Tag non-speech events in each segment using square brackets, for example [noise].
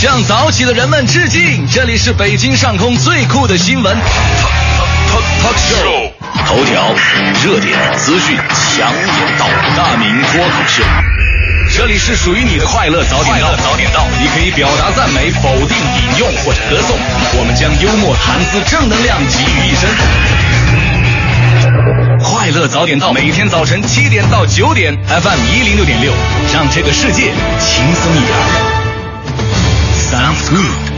向早起的人们致敬！这里是北京上空最酷的新闻 talk talk show，头条、热点、资讯、强言道，大明脱口秀。这里是属于你的快乐早点到，早点到，你可以表达赞美、否定、引用或者歌颂，我们将幽默、谈资、正能量集于一身。快乐早点到，每天早晨七点到九点，FM 一零六点六，让这个世界轻松一点。Style good.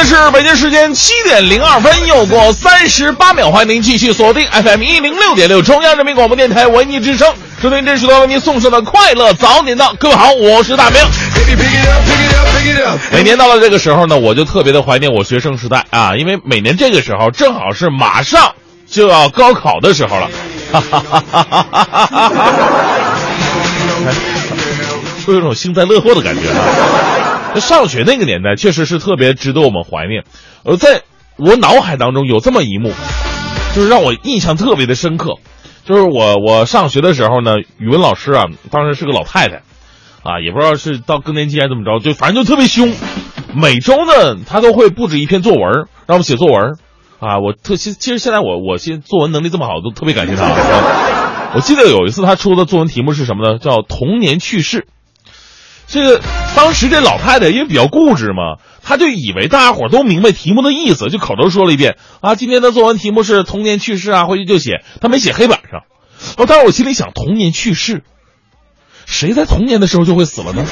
在是北京时间七点零二分，又过三十八秒，欢迎您继续锁定 FM 一零六点六中央人民广播电台文艺之声，收听这时段为您送上的快乐早点到。各位好，我是大明。每年到了这个时候呢，我就特别的怀念我学生时代啊，因为每年这个时候正好是马上就要高考的时候了。哈哈哈哈哈哈哈哈！说有种幸灾乐祸的感觉啊。上学那个年代确实是特别值得我们怀念。呃，在我脑海当中有这么一幕，就是让我印象特别的深刻。就是我我上学的时候呢，语文老师啊，当时是个老太太，啊，也不知道是到更年期还是怎么着，就反正就特别凶。每周呢，她都会布置一篇作文，让我们写作文。啊，我特其其实现在我我现作文能力这么好，都特别感谢她。是 [laughs] 吧我记得有一次她出的作文题目是什么呢？叫童年趣事。这个当时这老太太因为比较固执嘛，她就以为大家伙都明白题目的意思，就口头说了一遍啊，今天的作文题目是童年趣事啊，回去就写。她没写黑板上。哦，当时我心里想，童年趣事，谁在童年的时候就会死了呢？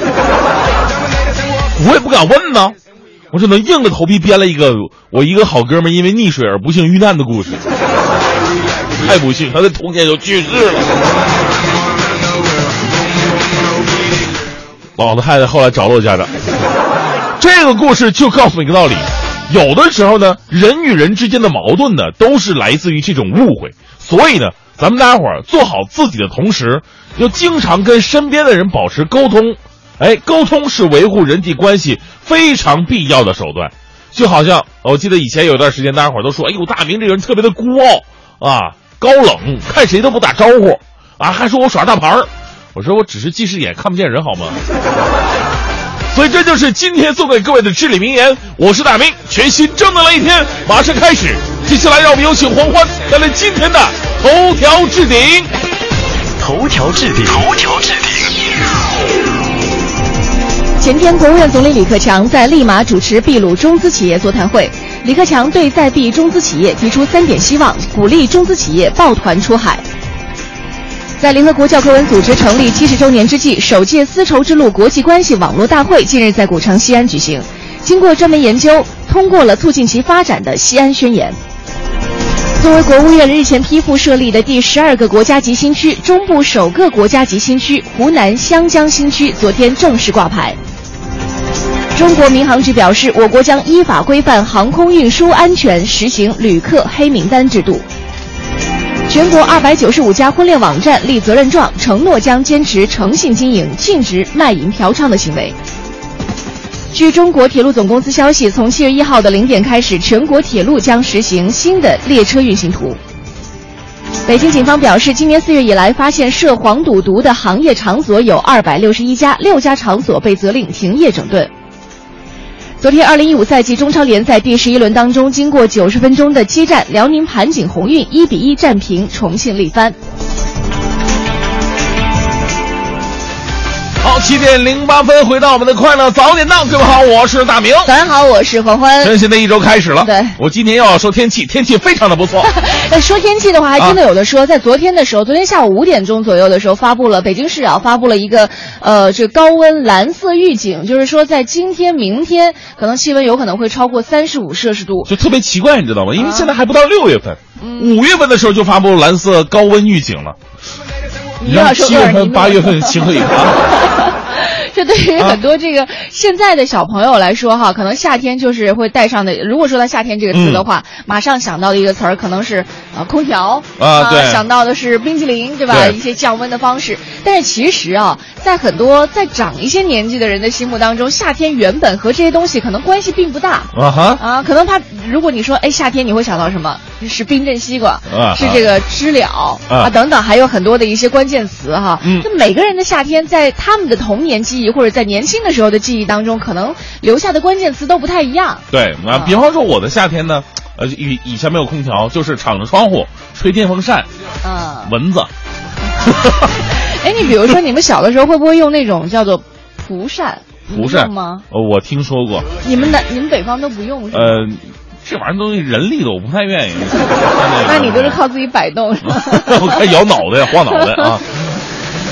我也不敢问呢，我只能硬着头皮编了一个我一个好哥们因为溺水而不幸遇难的故事。太不幸，他在童年就去世了。老太太后来找了我家长，这个故事就告诉你一个道理：有的时候呢，人与人之间的矛盾呢，都是来自于这种误会。所以呢，咱们大家伙儿做好自己的同时，要经常跟身边的人保持沟通。哎，沟通是维护人际关系非常必要的手段。就好像我记得以前有段时间，大家伙儿都说：“哎呦，大明这个人特别的孤傲啊，高冷，看谁都不打招呼啊，还说我耍大牌儿。”我说我只是近视眼看不见人好吗？[laughs] 所以这就是今天送给各位的至理名言。我是大明，全新正能量一天马上开始。接下来让我们有请黄欢带来今天的头条置顶。头条置顶，头条置顶。前天，国务院总理李克强在利马主持秘鲁中资企业座谈会。李克强对在秘中资企业提出三点希望，鼓励中资企业抱团出海。在联合国教科文组织成立七十周年之际，首届丝绸之路国际关系网络大会近日在古城西安举行。经过专门研究，通过了促进其发展的《西安宣言》。作为国务院日前批复设立的第十二个国家级新区，中部首个国家级新区湖南湘江新区昨天正式挂牌。中国民航局表示，我国将依法规范航空运输安全，实行旅客黑名单制度。全国二百九十五家婚恋网站立责任状，承诺将坚持诚信经营，禁止卖淫嫖娼的行为。据中国铁路总公司消息，从七月一号的零点开始，全国铁路将实行新的列车运行图。北京警方表示，今年四月以来，发现涉黄赌毒的行业场所有二百六十一家，六家场所被责令停业整顿。昨天，二零一五赛季中超联赛第十一轮当中，经过九十分钟的激战，辽宁盘锦鸿运一比一战平重庆力帆。七点零八分，回到我们的快乐早点档，各位好，我是大明。早上好，我是黄欢。全新的一周开始了，对我今天又要说天气，天气非常的不错。[laughs] 那说天气的话，还真的有的说，在昨天的时候，昨天下午五点钟左右的时候，发布了北京市啊发布了一个呃这高温蓝色预警，就是说在今天、明天可能气温有可能会超过三十五摄氏度。就特别奇怪，你知道吗？因为啊现在还不到六月份，五月份的时候就发布蓝色高温预警了。你又要说七月份、八月份情何以堪？[laughs] [laughs] 这对于很多这个现在的小朋友来说哈，可能夏天就是会带上的。如果说到夏天这个词的话，马上想到的一个词儿可能是呃空调啊对想到的是冰淇淋，对吧？对一些降温的方式。但是其实啊，在很多再长一些年纪的人的心目当中，夏天原本和这些东西可能关系并不大。啊哈，啊，可能他如果你说哎夏天你会想到什么？是冰镇西瓜，啊是这个知了啊等等，还有很多的一些关键词哈。嗯那每个人的夏天在他们的童年记忆或者在年轻的时候的记忆当中，可能留下的关键词都不太一样。对啊，比方说我的夏天呢，呃，以以前没有空调，就是敞着窗户吹电风扇，嗯，蚊子。[laughs] 哎，你比如说你们小的时候会不会用那种叫做蒲扇？蒲扇吗？呃，我听说过，你们南你们北方都不用是吗？呃，这玩意儿东西人力的，我不太愿意。[laughs] 那你都是 [laughs] 靠自己摆动是吧？我该摇脑袋、晃脑袋啊。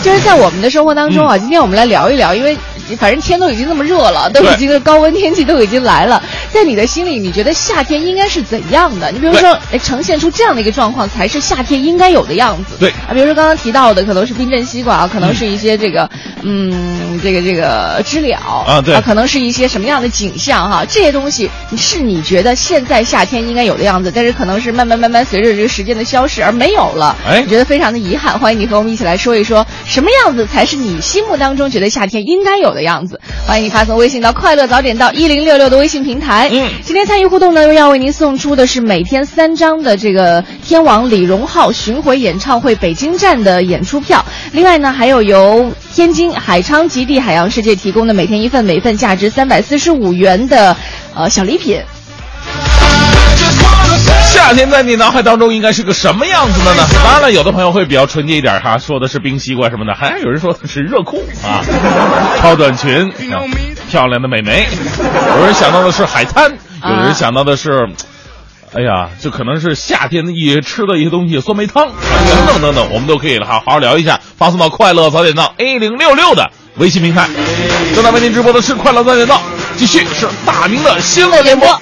就是在我们的生活当中嗯。啊，今天我们来聊一聊，因为反正天都已经那么热了，都已经是高温天气都已经来了，在你的心里，你觉得夏天应该是怎样的？你比如说，哎，呈现出这样的一个状况，才是夏天应该有的样子。对。啊，比如说刚刚提到的，可能是冰镇西瓜啊，可能是一些这个，嗯，这个这个知了啊对。啊可能是一些什么样的景象哈，这些东西是你觉得现在夏天应该有的样子，但是可能是慢慢慢慢随着这个时间的消逝而没有了，哎。你觉得非常的遗憾。欢迎你和我们一起来说一说，什么样子才是你心目当中觉得夏天应该有的样子？欢迎你发送微信到“快乐早点到一零六六”的微信平台。嗯今天参与互动呢，又要为您送出的是每天三张的这个天王李荣浩巡回演唱会北京站的演出票。另外呢，还有由天津海昌极地海洋世界提供的每天一份，每份价值三百四十五元的呃小礼品。夏天在你脑海当中应该是个什么样子的呢？当然了，有的朋友会比较纯洁一点哈，说的是冰西瓜什么的，还有人说的是热裤啊，[laughs] 超短裙，啊漂亮的美眉，有人想到的是海滩，有人想到的是。哎呀，就可能是夏天的一些吃的一些东西，酸梅汤啊等等等等，我们都可以哈好好聊一下。发送到快乐早点到 A 零六六的微信平台。正在为您直播的是快乐早点到，继续是大明的新闻联播。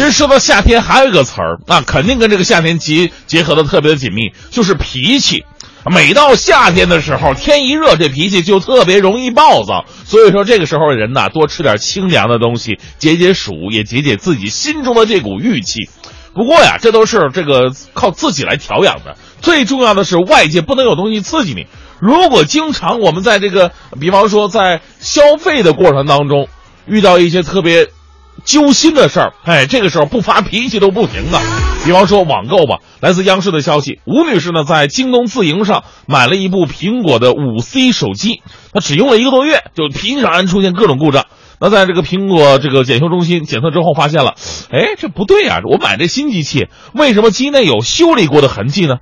其实说到夏天，还有一个词儿，那肯定跟这个夏天结结合的特别的紧密，就是脾气。每到夏天的时候，天一热，这脾气就特别容易暴躁。所以说，这个时候人呐，多吃点清凉的东西，解解暑，也解解自己心中的这股郁气。不过呀，这都是这个靠自己来调养的。最重要的是，外界不能有东西刺激你。如果经常我们在这个，比方说在消费的过程当中，遇到一些特别揪心的事儿，哎，这个时候不发脾气都不行啊。比方说网购吧，来自央视的消息，吴女士呢在京东自营上买了一部苹果的五 C 手机，她只用了一个多月，就频繁出现各种故障。那在这个苹果这个检修中心检测之后，发现了，哎，这不对啊！我买这新机器，为什么机内有修理过的痕迹呢？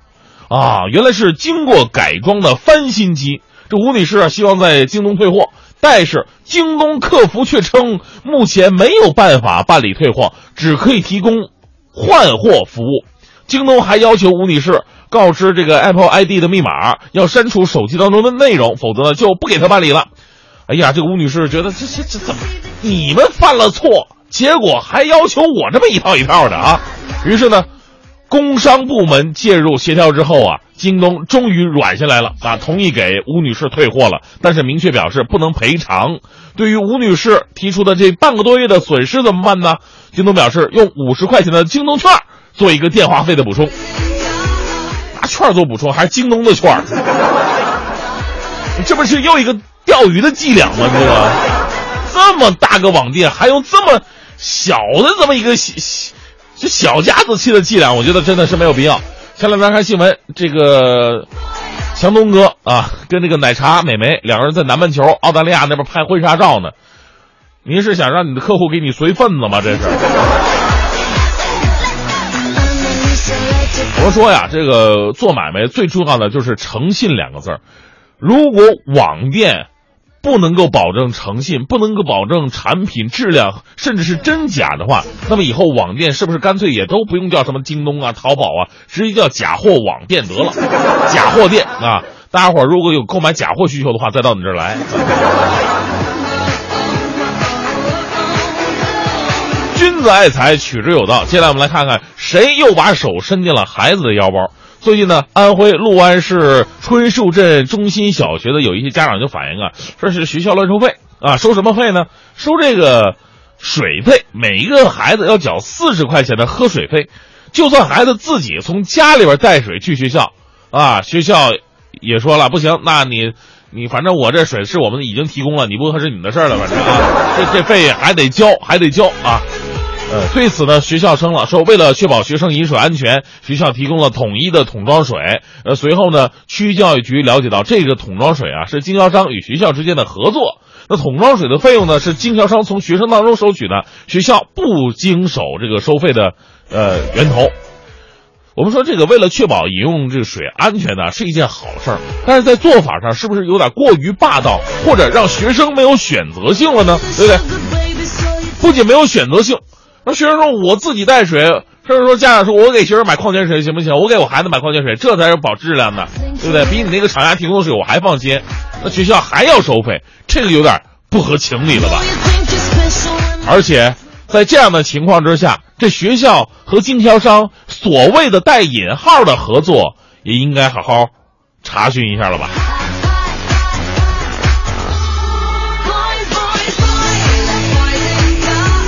啊，原来是经过改装的翻新机。这吴女士啊，希望在京东退货，但是京东客服却称目前没有办法办理退货，只可以提供换货服务。京东还要求吴女士告知这个 Apple ID 的密码，要删除手机当中的内容，否则呢就不给她办理了。哎呀，这个吴女士觉得这这这怎么你们犯了错，结果还要求我这么一套一套的啊？于是呢，工商部门介入协调之后啊，京东终于软下来了啊，同意给吴女士退货了，但是明确表示不能赔偿。对于吴女士提出的这半个多月的损失怎么办呢？京东表示用五十块钱的京东券做一个电话费的补充，拿券做补充还是京东的券儿？这不是又一个钓鱼的伎俩吗？这个这么大个网店，还用这么小的这么一个小小家子气的伎俩，我觉得真的是没有必要。前两天看新闻，这个强东哥啊，跟这个奶茶美眉两个人在南半球澳大利亚那边拍婚纱照呢。您是想让你的客户给你随份子吗？这是。我说呀，这个做买卖最重要的就是诚信两个字儿。如果网店不能够保证诚信，不能够保证产品质量，甚至是真假的话，那么以后网店是不是干脆也都不用叫什么京东啊、淘宝啊，直接叫假货网店得了？假货店啊，大家伙如果有购买假货需求的话，再到你这儿来。君子爱财，取之有道。接下来我们来看看谁又把手伸进了孩子的腰包。最近呢，安徽六安市春树镇中心小学的有一些家长就反映啊，说是学校乱收费啊，收什么费呢？收这个水费，每一个孩子要缴四十块钱的喝水费。就算孩子自己从家里边带水去学校，啊，学校也说了不行，那你你反正我这水是我们已经提供了，你不喝是你的事儿了，反正啊，这这费还得交，还得交啊。呃，对此呢，学校称了说，为了确保学生饮水安全，学校提供了统一的桶装水。呃，随后呢，区教育局了解到，这个桶装水啊是经销商与学校之间的合作。那桶装水的费用呢是经销商从学生当中收取的，学校不经手这个收费的呃源头。我们说这个为了确保饮用这个水安全呢，是一件好事儿，但是在做法上是不是有点过于霸道，或者让学生没有选择性了呢？对不对？不仅没有选择性。那学生说：“我自己带水。”甚至说家长说：“我给学生买矿泉水行不行？我给我孩子买矿泉水，这才是保质量的，对不对？比你那个厂家提供的水我还放心。那学校还要收费，这个有点不合情理了吧？而且在这样的情况之下，这学校和经销商所谓的带引号的合作，也应该好好查询一下了吧？”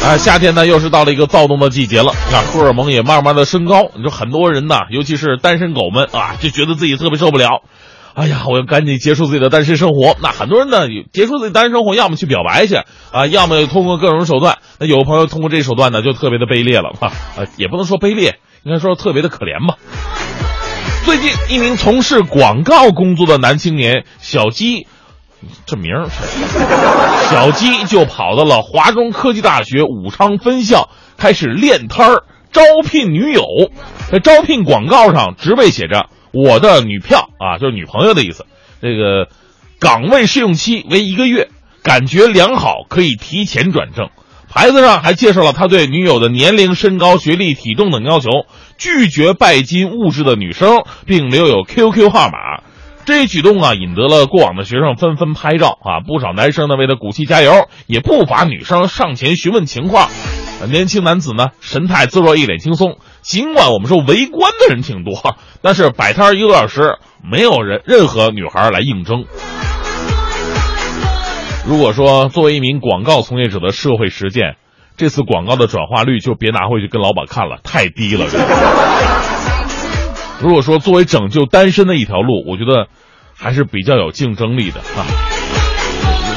啊，夏天呢又是到了一个躁动的季节了，啊，荷尔蒙也慢慢的升高。你说很多人呐，尤其是单身狗们啊，就觉得自己特别受不了。哎呀，我要赶紧结束自己的单身生活。那很多人呢，结束自己单身生活，要么去表白去啊，要么通过各种手段。那有朋友通过这手段呢，就特别的卑劣了哈，啊，也不能说卑劣，应该说特别的可怜吧。最近，一名从事广告工作的男青年小鸡。这名儿，小鸡就跑到了华中科技大学武昌分校，开始练摊儿招聘女友。在招聘广告上，职位写着“我的女票”啊，就是女朋友的意思。这个岗位试用期为一个月，感觉良好可以提前转正。牌子上还介绍了他对女友的年龄、身高、学历、体重等要求，拒绝拜金物质的女生，并留有 QQ 号码。这一举动啊，引得了过往的学生纷纷拍照啊，不少男生呢为他鼓气加油，也不乏女生上前询问情况。年轻男子呢神态自若，一脸轻松。尽管我们说围观的人挺多，但是摆摊一个多小时，没有人任何女孩来应征。如果说作为一名广告从业者的社会实践，这次广告的转化率就别拿回去跟老板看了，太低了。如果说作为拯救单身的一条路，我觉得还是比较有竞争力的啊。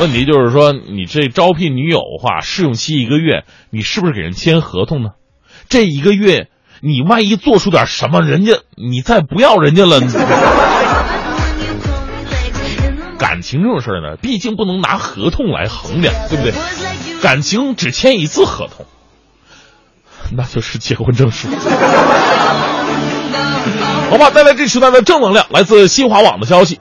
问题就是说，你这招聘女友的话，试用期一个月，你是不是给人签合同呢？这一个月，你万一做出点什么，人家你再不要人家了。[laughs] 感情这种事呢，毕竟不能拿合同来衡量，对不对？感情只签一次合同，那就是结婚证书。好吧，带来这时代的正能量，来自新华网的消息。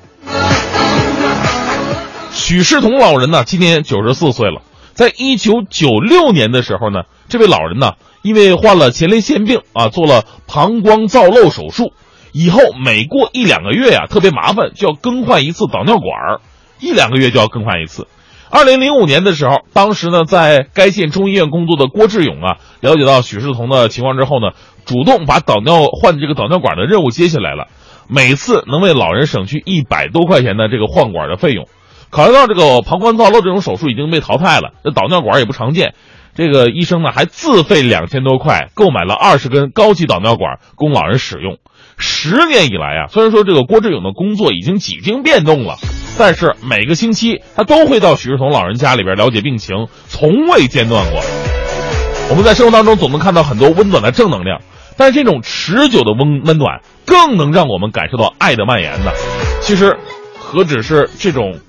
许世同老人呢，今年九十四岁了。在一九九六年的时候呢，这位老人呢，因为患了前列腺病啊，做了膀胱造瘘手术，以后每过一两个月呀，特别麻烦，就要更换一次导尿管儿，一两个月就要更换一次。二零零五年的时候，当时呢，在该县中医院工作的郭志勇啊，了解到许世同的情况之后呢，主动把导尿换这个导尿管的任务接下来了，每次能为老人省去一百多块钱的这个换管的费用。考虑到这个膀胱造瘘这种手术已经被淘汰了，这导尿管也不常见，这个医生呢还自费两千多块购买了二十根高级导尿管供老人使用。十年以来啊，虽然说这个郭志勇的工作已经几经变动了。但是每个星期他都会到许世同老人家里边了解病情，从未间断过。我们在生活当中总能看到很多温暖的正能量，但这种持久的温温暖更能让我们感受到爱的蔓延呢。其实，何止是这种，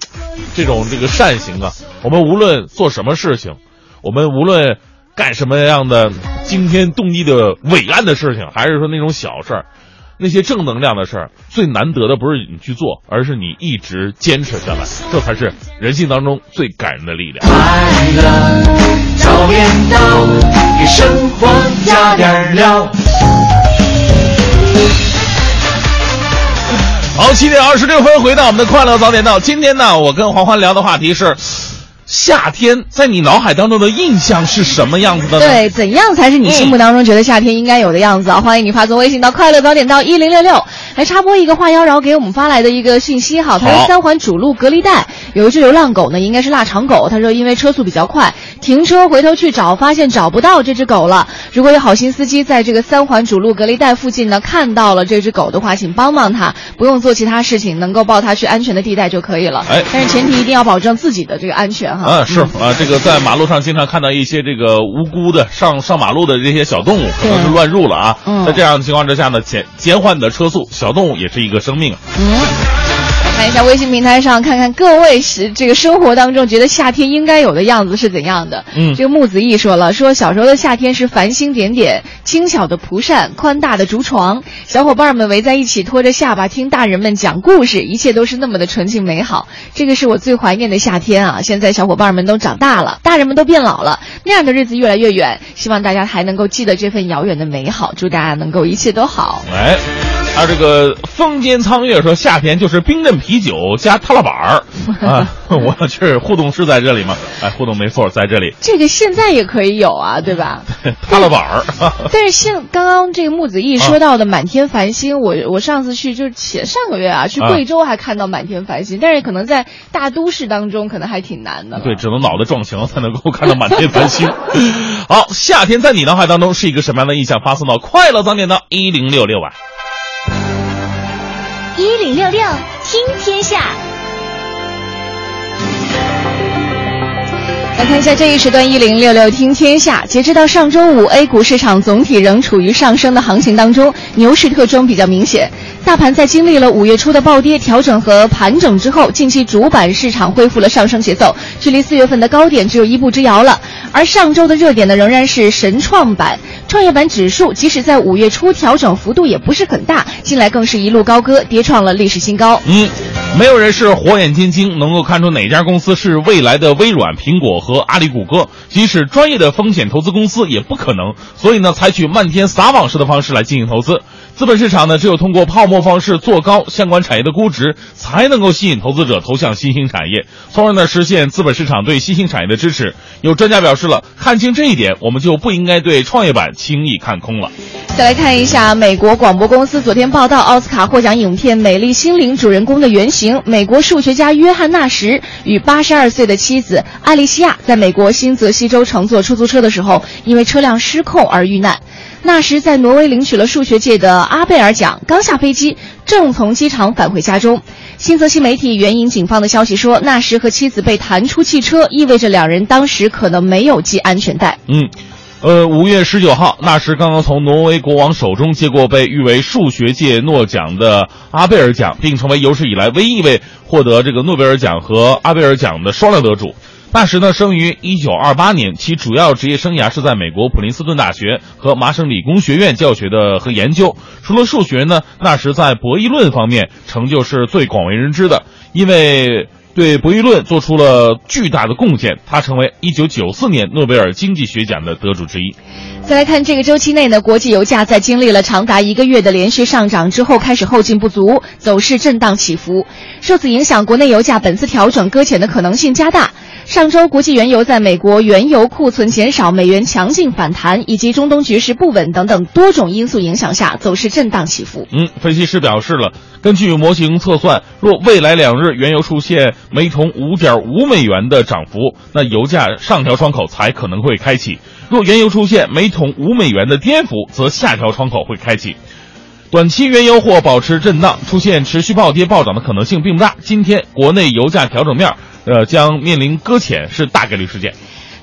[tsk] 这种这个善行啊！我们无论做什么事情，我们无论干什么样的惊天动地的伟岸的事情，还是说那种小事儿。那些正能量的事儿，最难得的不是你去做，而是你一直坚持下来，这才是人性当中最感人的力量。早点到，给生活加点料。好，七点二十六分，回到我们的快乐早点到。今天呢，我跟黄欢聊的话题是。夏天在你脑海当中的印象是什么样子的呢？对，怎样才是你心目当中觉得夏天应该有的样子啊？欢迎你发送微信到快乐早点到一零六六，来插播一个话妖娆给我们发来的一个信息哈。他说三环主路隔离带有一只流浪狗呢，应该是腊肠狗。他说因为车速比较快，停车回头去找，发现找不到这只狗了。如果有好心司机在这个三环主路隔离带附近呢看到了这只狗的话，请帮帮他，不用做其他事情，能够抱它去安全的地带就可以了。哎但是前提一定要保证自己的这个安全哈。啊，是啊，这个在马路上经常看到一些这个无辜的上上马路的这些小动物，可能是乱入了啊。嗯在这样的情况之下呢，减减缓你的车速，小动物也是一个生命啊。看一下微信平台上，看看各位是这个生活当中觉得夏天应该有的样子是怎样的。嗯这个木子毅说了，说小时候的夏天是繁星点点、轻巧的蒲扇、宽大的竹床，小伙伴们围在一起，拖着下巴听大人们讲故事，一切都是那么的纯净美好。这个是我最怀念的夏天啊！现在小伙伴们都长大了，大人们都变老了，那样的日子越来越远。希望大家还能够记得这份遥远的美好，祝大家能够一切都好。哎，他这个风间苍月说，夏天就是冰镇啤酒加踏拉板儿 [laughs] 啊。我去，互动是在这里吗？哎，互动没错，在这里。这个现在也可以有啊，对吧？[laughs] 踏拉板儿，但是像刚刚这个木子毅说到的满天繁星，我我上次去就是前上个月啊，去啊贵州还看到满天繁星，但是可能在大都市当中可能还挺难的。对，只能脑袋撞墙才能够看到满天繁星。[laughs] 好，夏天在你脑海当中是一个什么样的印象？发送到快乐早点到一零六六啊。六六听天下，来看一下这一时段一零六六听天下。截止到上周五，A 股市场总体仍处于上升的行情当中，牛市特征比较明显。大盘在经历了五月初的暴跌、调整和盘整之后，近期主板市场恢复了上升节奏，距离四月份的高点只有一步之遥了。而上周的热点呢，仍然是神创板、创业板指数，即使在五月初调整幅度也不是很大，近来更是一路高歌，跌创了历史新高。嗯，没有人是火眼金睛，能够看出哪家公司是未来的微软、苹果和阿里、谷歌。即使专业的风险投资公司也不可能。所以呢，采取漫天撒网式的方式来进行投资。资本市场呢，只有通过泡沫方式做高相关产业的估值，才能够吸引投资者投向新兴产业，从而呢实现资本市场对新兴产业的支持。有专家表示了，看清这一点，我们就不应该对创业板轻易看空了。再来看一下美国广播公司昨天报道，奥斯卡获奖影片《美丽心灵》主人公的原型美国数学家约翰纳什与八十二岁的妻子艾丽西亚，在美国新泽西州乘坐出租车的时候，因为车辆失控而遇难。纳什在挪威领取了数学界的阿贝尔奖，刚下飞机，正从机场返回家中。新泽西媒体援引警方的消息说，纳什和妻子被弹出汽车，意味着两人当时可能没有系安全带。嗯，呃，五月十九号，纳什刚刚从挪威国王手中接过被誉为数学界诺奖的阿贝尔奖，并成为有史以来唯一一位获得这个诺贝尔奖和阿贝尔奖的双料得主。纳什呢，生于一九二八年，其主要职业生涯是在美国普林斯顿大学和麻省理工学院教学的和研究。除了数学呢，纳什在博弈论方面成就是最广为人知的，因为对博弈论做出了巨大的贡献，他成为一九九四年诺贝尔经济学奖的得主之一。再来看这个周期内呢，国际油价在经历了长达一个月的连续上涨之后，开始后劲不足，走势震荡起伏。受此影响，国内油价本次调整搁浅的可能性加大。上周，国际原油在美国原油库存减少、美元强劲反弹以及中东局势不稳等等多种因素影响下，走势震荡起伏。嗯，分析师表示了，根据模型测算，若未来两日原油出现每桶五点五美元的涨幅，那油价上调窗口才可能会开启；若原油出现每桶五美元的跌幅，则下调窗口会开启。短期原油或保持震荡，出现持续暴跌暴涨的可能性并不大。今天国内油价调整面，呃，将面临搁浅是大概率事件。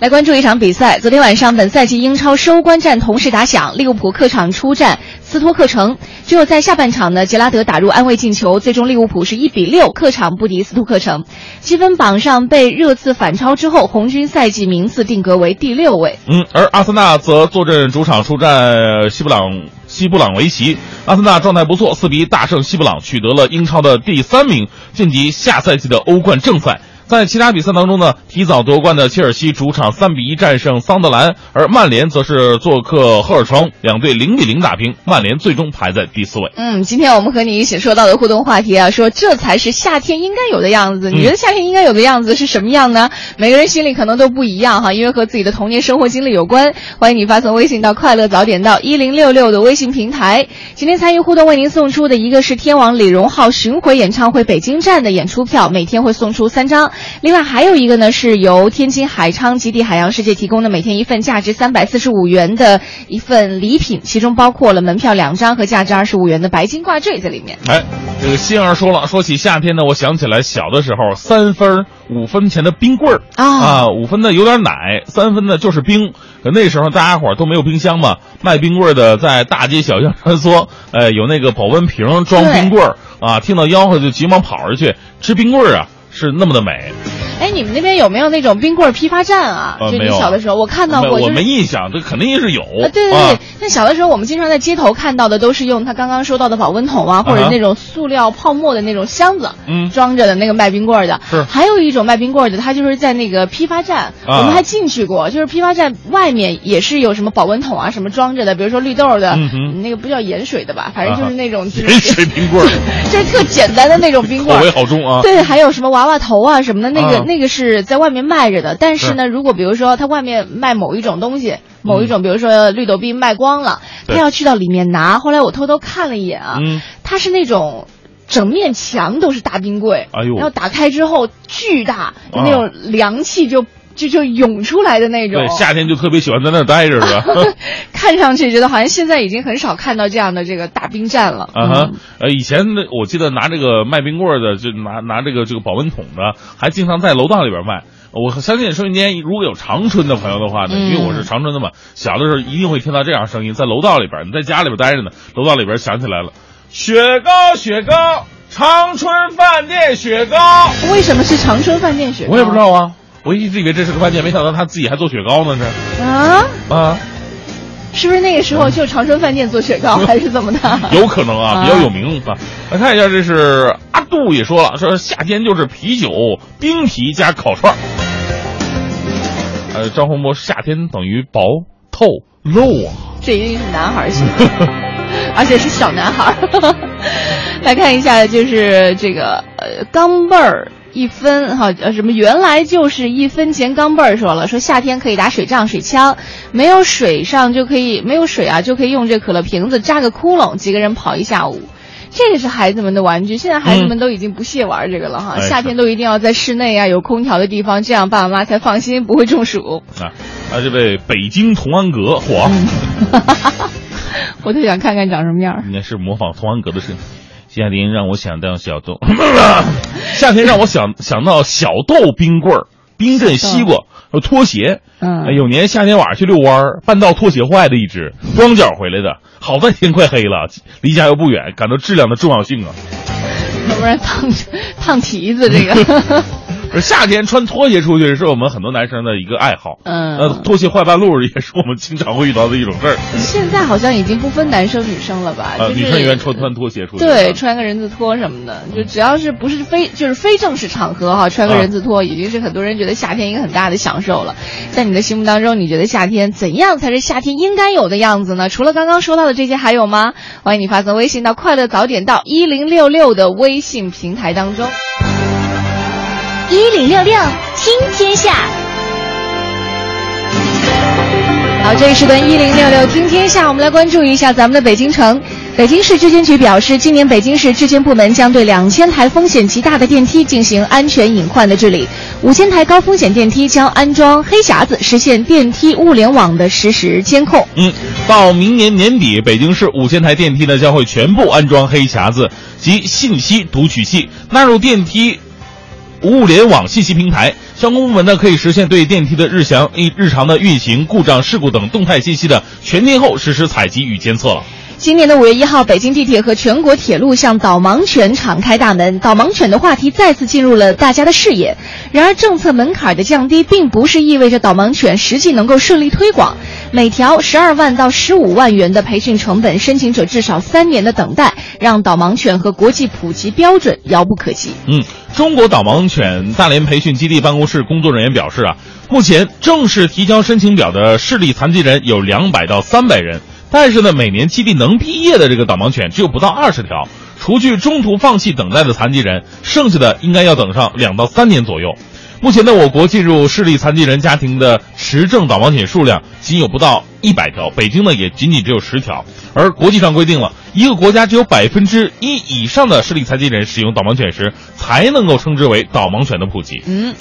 来关注一场比赛。昨天晚上，本赛季英超收官战同时打响，利物浦客场出战斯托克城。只有在下半场呢，杰拉德打入安慰进球，最终利物浦是一比六客场不敌斯托克城。积分榜上被热刺反超之后，红军赛季名次定格为第六位。嗯，而阿森纳则坐镇主场出战西布朗西布朗维奇。阿森纳状态不错，四比一大胜西布朗，取得了英超的第三名，晋级下赛季的欧冠正赛。在其他比赛当中呢，提早夺冠的切尔西主场三比一战胜桑德兰，而曼联则是做客赫尔城，两队零比零打平，曼联最终排在第四位。嗯，今天我们和你一起说到的互动话题啊，说这才是夏天应该有的样子。你觉得夏天应该有的样子是什么样呢？每个人心里可能都不一样哈，因为和自己的童年生活经历有关。欢迎你发送微信到“快乐早点到一零六六”的微信平台。今天参与互动为您送出的一个是天王李荣浩巡回演唱会北京站的演出票，每天会送出三张。另外还有一个呢，是由天津海昌极地海洋世界提供的每天一份价值三百四十五元的一份礼品，其中包括了门票两张和价值二十五元的白金挂坠在里面。哎，这个心儿说了，说起夏天呢，我想起来小的时候，三分、五分钱的冰棍儿啊，五分的有点奶，三分的就是冰。可那时候大家伙都没有冰箱嘛，卖冰棍的在大街小巷穿梭，哎，有那个保温瓶装冰棍儿啊，听到吆喝就急忙跑出去吃冰棍儿啊。是那么的美，哎，你们那边有没有那种冰棍批发站啊？就你小的时候，我看到过，我没印象，这肯定是有。对对对，那小的时候我们经常在街头看到的都是用他刚刚说到的保温桶啊，或者那种塑料泡沫的那种箱子，嗯，装着的那个卖冰棍的。是。还有一种卖冰棍的，他就是在那个批发站，我们还进去过，就是批发站外面也是有什么保温桶啊，什么装着的，比如说绿豆的，那个不叫盐水的吧，反正就是那种盐水冰棍，[laughs] 就是特简单的那种冰棍，口味好重啊。对，还有什么娃娃娃头啊什么的，那个那个是在外面卖着的。但是呢，如果比如说他外面卖某一种东西，某一种，比如说绿豆冰卖光了，他要去到里面拿。后来我偷偷看了一眼啊，它是那种整面墙都是大冰柜，然后打开之后巨大，那种凉气就。就就涌出来的那种，对，夏天就特别喜欢在那儿待着，是吧？[laughs] 看上去觉得好像现在已经很少看到这样的这个大冰站了。啊哈，呃，以前的我记得拿这个卖冰棍的，就拿拿这个这个保温桶的，还经常在楼道里边卖。我相信收音间如果有长春的朋友的话呢，因为我是长春的嘛，小的时候一定会听到这样声音，在楼道里边，你在家里边待着呢，楼道里边响起来了，雪糕，雪糕，长春饭店雪糕。为什么是长春饭店雪糕？我也不知道啊。我一直以为这是个饭店，没想到他自己还做雪糕呢，这啊啊，是不是那个时候就长春饭店做雪糕，还是怎么的？[laughs] 有可能啊，比较有名啊。来看一下，这是阿杜也说了，说夏天就是啤酒、冰啤加烤串。呃，张洪波，夏天等于薄透肉啊，这一定是男孩型，[laughs] 而且是小男孩。[laughs] 来看一下，就是这个呃钢镚儿。一分哈呃什么原来就是一分钱钢镚儿说了说夏天可以打水仗水枪，没有水上就可以没有水啊就可以用这可乐瓶子扎个窟窿几个人跑一下午，这个是孩子们的玩具，现在孩子们都已经不屑玩这个了哈，[laughs] 夏天都一定要在室内啊有空调的地方，这样爸爸妈妈才放心不会中暑 [laughs] 啊。啊这位北京同安格嚯，[laughs] 我特想看看长什么样，应该是模仿同安阁的声音。夏天让我想到小豆，[laughs] 夏天让我想想到小豆冰棍儿、冰镇西瓜、拖鞋。嗯，有年夏天晚上去遛弯儿，半道拖鞋坏的一只，光脚回来的。好在天快黑了，离家又不远，感到质量的重要性啊。要不然烫烫蹄子这个。[laughs] 夏天穿拖鞋出去是我们很多男生的一个爱好。嗯，呃，拖鞋坏半路也是我们经常会遇到的一种事儿。现在好像已经不分男生女生了吧？呃，女生也愿意穿穿拖鞋出去。对，穿个人字拖什么的，就只要是不是非就是非正式场合哈，穿个人字拖已经是很多人觉得夏天一个很大的享受了。在你的心目当中，你觉得夏天怎样才是夏天应该有的样子呢？除了刚刚说到的这些，还有吗？欢迎你发送微信到“快乐早点到一零六六”的微信平台当中。一零六六听天下，好，这一时段一零六六听天下，我们来关注一下咱们的北京城。北京市质监局表示，今年北京市质监部门将对两千台风险极大的电梯进行安全隐患的治理，五千台高风险电梯将安装黑匣子，实现电梯物联网的实时监控。嗯，到明年年底，北京市五千台电梯呢将会全部安装黑匣子及信息读取器，纳入电梯。物联网信息平台，相关部门呢可以实现对电梯的日详日日常的运行、故障、事故等动态信息的全天候实时采集与监测了。今年的五月一号，北京地铁和全国铁路向导盲犬敞开大门，导盲犬的话题再次进入了大家的视野。然而，政策门槛的降低，并不是意味着导盲犬实际能够顺利推广。每条十二万到十五万元的培训成本，申请者至少三年的等待，让导盲犬和国际普及标准遥不可及。嗯，中国导盲犬大连培训基地办公室工作人员表示啊，目前正式提交申请表的视力残疾人有两百到三百人。但是呢，每年基地能毕业的这个导盲犬只有不到二十条，除去中途放弃等待的残疾人，剩下的应该要等上两到三年左右。目前呢，我国进入视力残疾人家庭的持证导盲犬数量仅有不到一百条，北京呢也仅仅只有十条。而国际上规定了一个国家只有百分之一以上的视力残疾人使用导盲犬时，才能够称之为导盲犬的普及。嗯。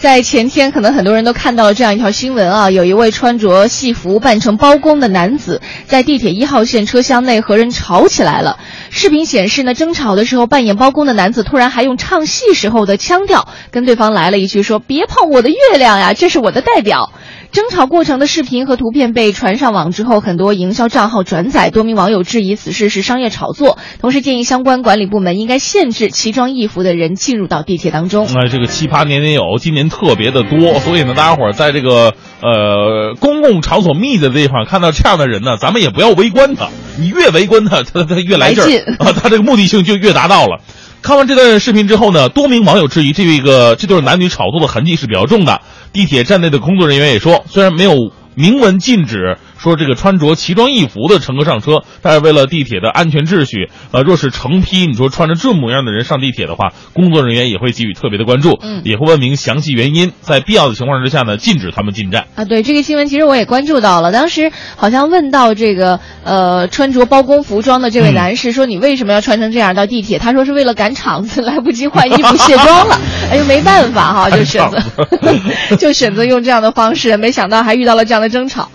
在前天，可能很多人都看到了这样一条新闻啊，有一位穿着戏服扮成包公的男子，在地铁一号线车厢内和人吵起来了。视频显示呢，争吵的时候，扮演包公的男子突然还用唱戏时候的腔调跟对方来了一句，说：“别碰我的月亮呀，这是我的代表。”争吵过程的视频和图片被传上网之后，很多营销账号转载，多名网友质疑此事是商业炒作，同时建议相关管理部门应该限制奇装异服的人进入到地铁当中。那这个奇葩年年有，今年特别的多，所以呢，大家伙儿在这个呃公共场所密的地方看到这样的人呢，咱们也不要围观他，你越围观他，他他越来劲儿啊，[laughs] 他这个目的性就越达到了。看完这段视频之后呢，多名网友质疑这个这对男女炒作的痕迹是比较重的。地铁站内的工作人员也说，虽然没有明文禁止。说这个穿着奇装异服的乘客上车，但是为了地铁的安全秩序，呃，若是成批你说穿着这模样的人上地铁的话，工作人员也会给予特别的关注，嗯，也会问明详细原因，在必要的情况之下呢，禁止他们进站。啊，对这个新闻，其实我也关注到了，当时好像问到这个呃穿着包工服装的这位男士，说你为什么要穿成这样到地铁？他说是为了赶场子，来不及换衣服卸妆了，[laughs] 哎呦没办法哈，就选择 [laughs] 就选择用这样的方式，没想到还遇到了这样的争吵。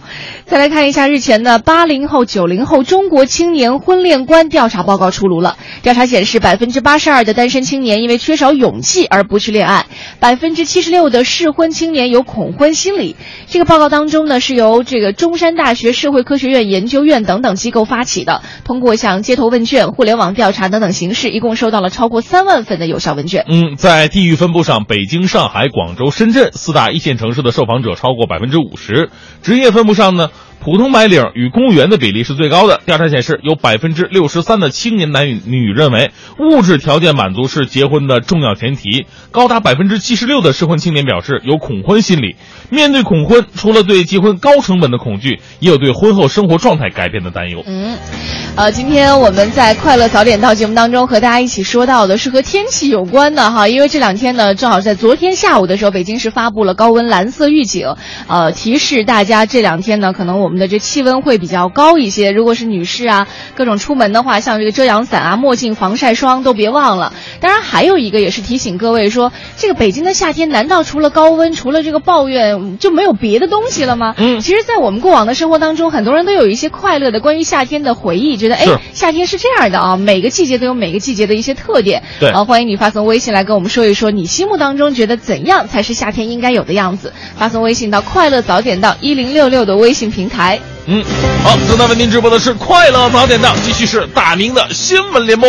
再来看看一下日前的八零后、九零后中国青年婚恋观调查报告出炉了。调查显示，百分之八十二的单身青年因为缺少勇气而不去恋爱，百分之七十六的适婚青年有恐婚心理。这个报告当中呢，是由这个中山大学社会科学院研究院等等机构发起的，通过像街头问卷、互联网调查等等形式，一共收到了超过三万份的有效问卷。嗯，在地域分布上，北京、上海、广州、深圳四大一线城市的受访者超过百分之五十，职业分布上呢？普通白领与公务员的比例是最高的。调查显示，有百分之六十三的青年男女认为物质条件满足是结婚的重要前提。高达百分之七十六的适婚青年表示有恐婚心理。面对恐婚，除了对结婚高成本的恐惧，也有对婚后生活状态改变的担忧。嗯，呃，今天我们在快乐早点到节目当中和大家一起说到的是和天气有关的哈，因为这两天呢，正好在昨天下午的时候，北京市发布了高温蓝色预警，呃，提示大家这两天呢，可能我们。的这气温会比较高一些，如果是女士啊，各种出门的话，像这个遮阳伞啊、墨镜、防晒霜都别忘了。当然，还有一个也是提醒各位说，这个北京的夏天难道除了高温、除了这个抱怨就没有别的东西了吗？嗯，其实，在我们过往的生活当中，很多人都有一些快乐的关于夏天的回忆，觉得哎，夏天是这样的啊，每个季节都有每个季节的一些特点。对，啊，欢迎你发送微信来跟我们说一说，你心目当中觉得怎样才是夏天应该有的样子？发送微信到快乐早点到一零六六的微信平台。嗯，好，正在为您直播的是快乐早点档，继续是大明的新闻联播，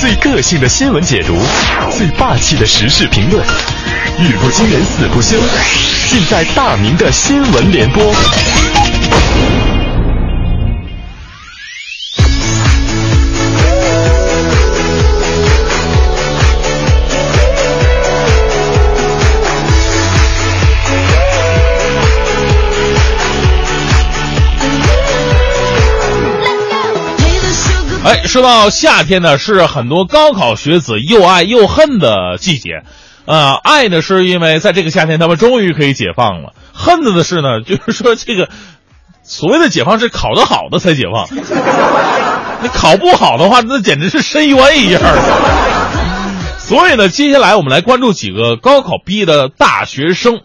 最个性的新闻解读，最霸气的时事评论，语不惊人死不休，尽在大明的新闻联播。哎，说到夏天呢，是很多高考学子又爱又恨的季节。呃，爱呢，是因为在这个夏天他们终于可以解放了；恨的的是呢，就是说这个所谓的解放是考得好的才解放，你考不好的话，那简直是深渊一样的。所以呢，接下来我们来关注几个高考毕业的大学生。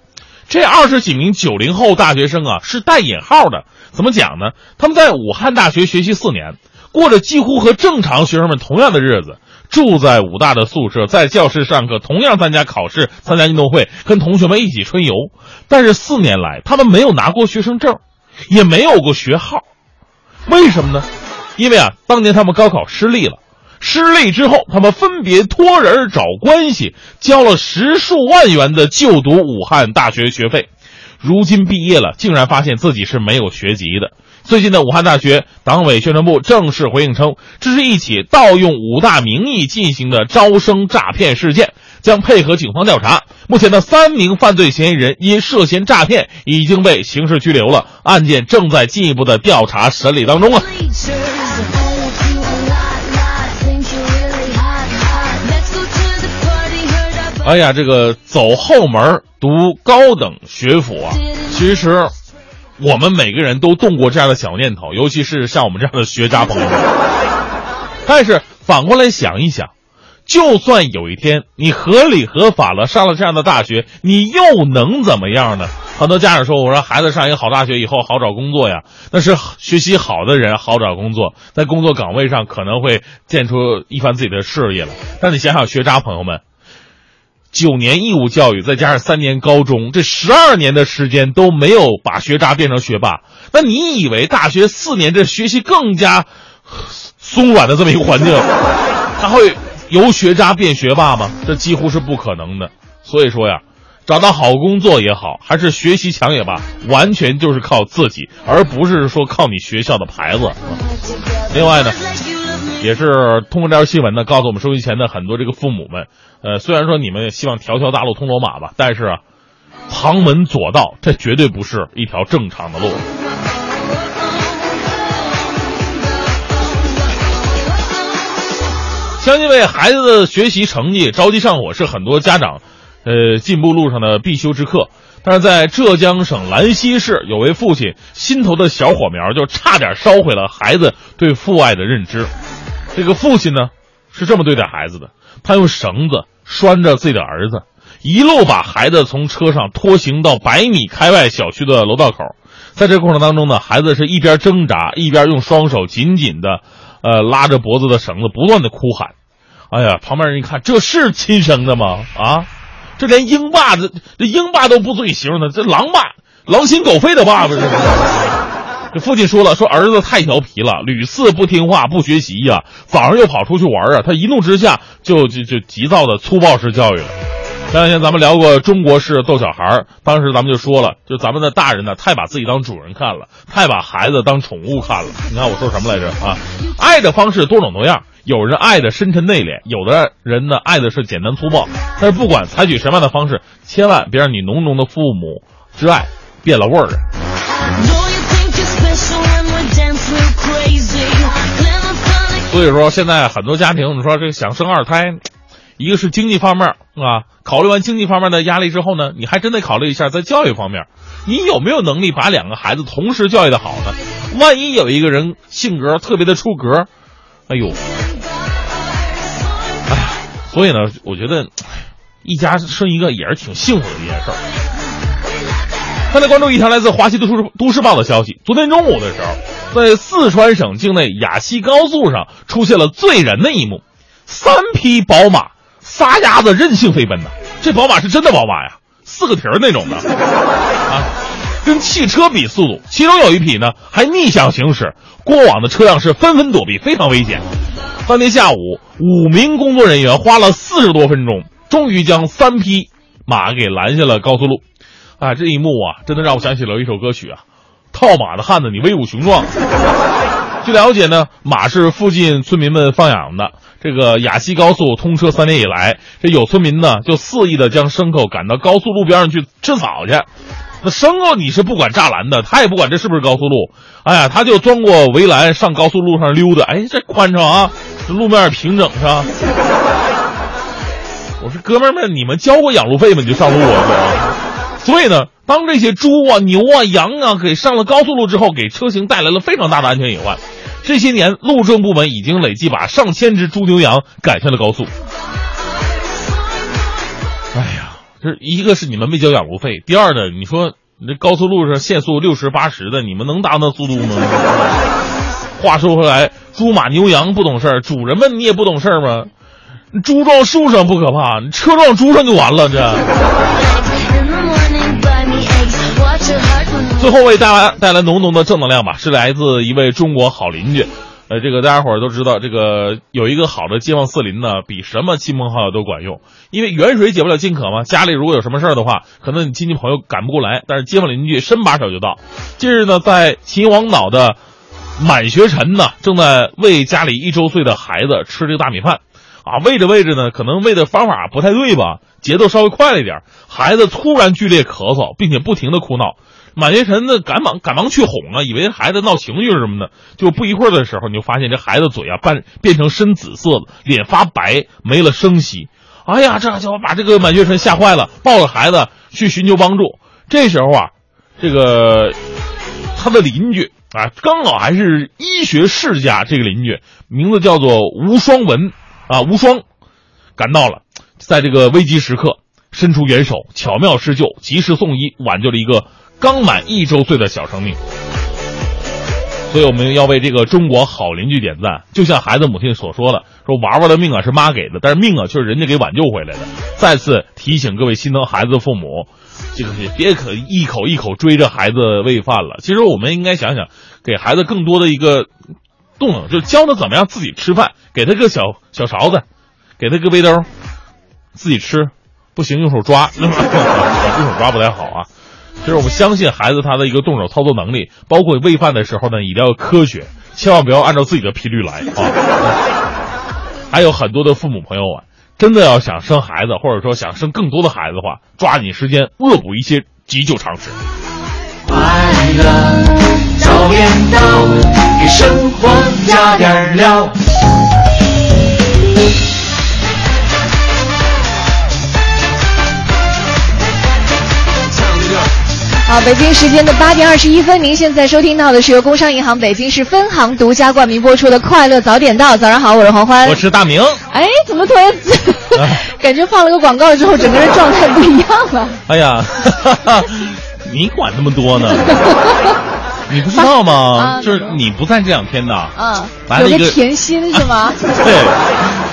这二十几名九零后大学生啊，是带引号的。怎么讲呢？他们在武汉大学学习四年。过着几乎和正常学生们同样的日子，住在武大的宿舍，在教室上课，同样参加考试、参加运动会，跟同学们一起春游。但是四年来，他们没有拿过学生证，也没有过学号。为什么呢？因为啊，当年他们高考失利了，失利之后，他们分别托人找关系，交了十数万元的就读武汉大学学费。如今毕业了，竟然发现自己是没有学籍的。最近的武汉大学党委宣传部正式回应称，这是一起盗用武大名义进行的招生诈骗事件，将配合警方调查。目前的三名犯罪嫌疑人因涉嫌诈骗已经被刑事拘留了，案件正在进一步的调查审理当中啊。哎呀，这个走后门读高等学府啊，其实我们每个人都动过这样的小念头，尤其是像我们这样的学渣朋友们。[laughs] 但是反过来想一想，就算有一天你合理合法了上了这样的大学，你又能怎么样呢？很多家长说：“我说孩子上一个好大学以后好找工作呀，那是学习好的人好找工作，在工作岗位上可能会建出一番自己的事业了。”但你想想，学渣朋友们。九年义务教育，再加上三年高中，这十二年的时间都没有把学渣变成学霸。那你以为大学四年这学习更加松软的这么一个环境，[laughs] 他会由学渣变学霸吗？这几乎是不可能的。所以说呀，找到好工作也好，还是学习强也罢，完全就是靠自己，而不是说靠你学校的牌子。另外呢。也是通过这条新闻呢，告诉我们收音前的很多这个父母们，呃，虽然说你们也希望条条大路通罗马吧，但是啊，旁门左道这绝对不是一条正常的路。相信为孩子的学习成绩着急上火是很多家长，呃，进步路上的必修之课。但是在浙江省兰溪市，有位父亲心头的小火苗就差点烧毁了孩子对父爱的认知。这个父亲呢，是这么对待孩子的：他用绳子拴着自己的儿子，一路把孩子从车上拖行到百米开外小区的楼道口。在这过程当中呢，孩子是一边挣扎，一边用双手紧紧的，呃，拉着脖子的绳子，不断的哭喊。哎呀，旁边人一看，这是亲生的吗？啊，这连鹰爸这这鹰爸都不足以形容他，这狼爸狼心狗肺的爸爸这是。这父亲说了，说儿子太调皮了，屡次不听话、不学习呀，早上又跑出去玩啊。他一怒之下就就就急躁的粗暴式教育了。前两天咱们聊过中国式逗小孩，当时咱们就说了，就咱们的大人呢，太把自己当主人看了，太把孩子当宠物看了。你看我说什么来着啊？爱的方式多种多样，有人爱的深沉内敛，有的人呢爱的是简单粗暴。但是不管采取什么样的方式，千万别让你浓浓的父母之爱变了味儿。所以说，现在很多家庭，你说这想生二胎，一个是经济方面啊，考虑完经济方面的压力之后呢，你还真得考虑一下在教育方面，你有没有能力把两个孩子同时教育的好呢？万一有一个人性格特别的出格，哎呦，哎，所以呢，我觉得一家生一个也是挺幸福的一件事儿。再来关注一条来自华西都市都市报的消息，昨天中午的时候。在四川省境内雅西高速上出现了醉人的一幕，三匹宝马撒丫子任性飞奔呢。这宝马是真的宝马呀，四个蹄儿那种的啊，跟汽车比速度。其中有一匹呢还逆向行驶，过往的车辆是纷纷躲避，非常危险。当天下午，五名工作人员花了四十多分钟，终于将三匹马给拦下了高速路。啊，这一幕啊，真的让我想起了一首歌曲啊。套马的汉子，你威武雄壮。据了解呢，马是附近村民们放养的。这个雅西高速通车三年以来，这有村民呢就肆意的将牲口赶到高速路边上去吃草去。那牲口你是不管栅栏的，他也不管这是不是高速路。哎呀，他就钻过围栏上高速路上溜达。哎，这宽敞啊，这路面平整是吧？[laughs] 我说哥们儿们，你们交过养路费吗？你就上路啊？所以呢。当这些猪啊、牛啊、羊啊给上了高速路之后，给车型带来了非常大的安全隐患。这些年，路政部门已经累计把上千只猪牛羊赶下了高速。哎呀，这一个是你们没交养路费，第二呢，你说你这高速路上限速六十八十的，你们能达到速度吗？话说回来，猪马牛羊不懂事儿，主人们你也不懂事儿吗？猪撞树上不可怕，你车撞猪上就完了。这。最后为大家带来浓浓的正能量吧，是来自一位中国好邻居。呃，这个大家伙儿都知道，这个有一个好的街坊四邻呢，比什么亲朋好友都管用。因为远水解不了近渴嘛，家里如果有什么事儿的话，可能你亲戚朋友赶不过来，但是街坊邻居伸把手就到。近日呢，在秦皇岛的满学臣呢，正在喂家里一周岁的孩子吃这个大米饭，啊，喂着喂着呢，可能喂的方法不太对吧，节奏稍微快了一点，孩子突然剧烈咳嗽，并且不停的哭闹。满学臣呢，赶忙赶忙去哄啊，以为孩子闹情绪什么的。就不一会儿的时候，你就发现这孩子嘴啊，半变成深紫色的，脸发白，没了声息。哎呀，这家伙把这个满学臣吓坏了，抱着孩子去寻求帮助。这时候啊，这个他的邻居啊，刚好还是医学世家，这个邻居名字叫做吴双文啊，吴双赶到了，在这个危急时刻伸出援手，巧妙施救，及时送医，挽救了一个。刚满一周岁的小生命，所以我们要为这个中国好邻居点赞。就像孩子母亲所说的：“说娃娃的命啊是妈给的，但是命啊却是人家给挽救回来的。”再次提醒各位心疼孩子的父母，这个别可一口一口追着孩子喂饭了。其实我们应该想想，给孩子更多的一个动能，就教他怎么样自己吃饭，给他个小小勺子，给他个背兜，自己吃，不行用手抓，[laughs] 用手抓不太好啊。就是我们相信孩子他的一个动手操作能力，包括喂饭的时候呢，一定要科学，千万不要按照自己的频率来啊。还有很多的父母朋友啊，真的要想生孩子，或者说想生更多的孩子的话，抓紧时间恶补一些急救常识。快乐早点到，给生活加点料。好，北京时间的八点二十一分，您现在收听到的是由工商银行北京市分行独家冠名播出的《快乐早点到》。早上好，我是黄欢，我是大明。哎，怎么突然 [laughs] 感觉放了个广告之后，整个人状态不一样了？哎呀，[laughs] 你管那么多呢？你不知道吗？就是你不在这两天呢，嗯，有个甜心是吗？[laughs] 对。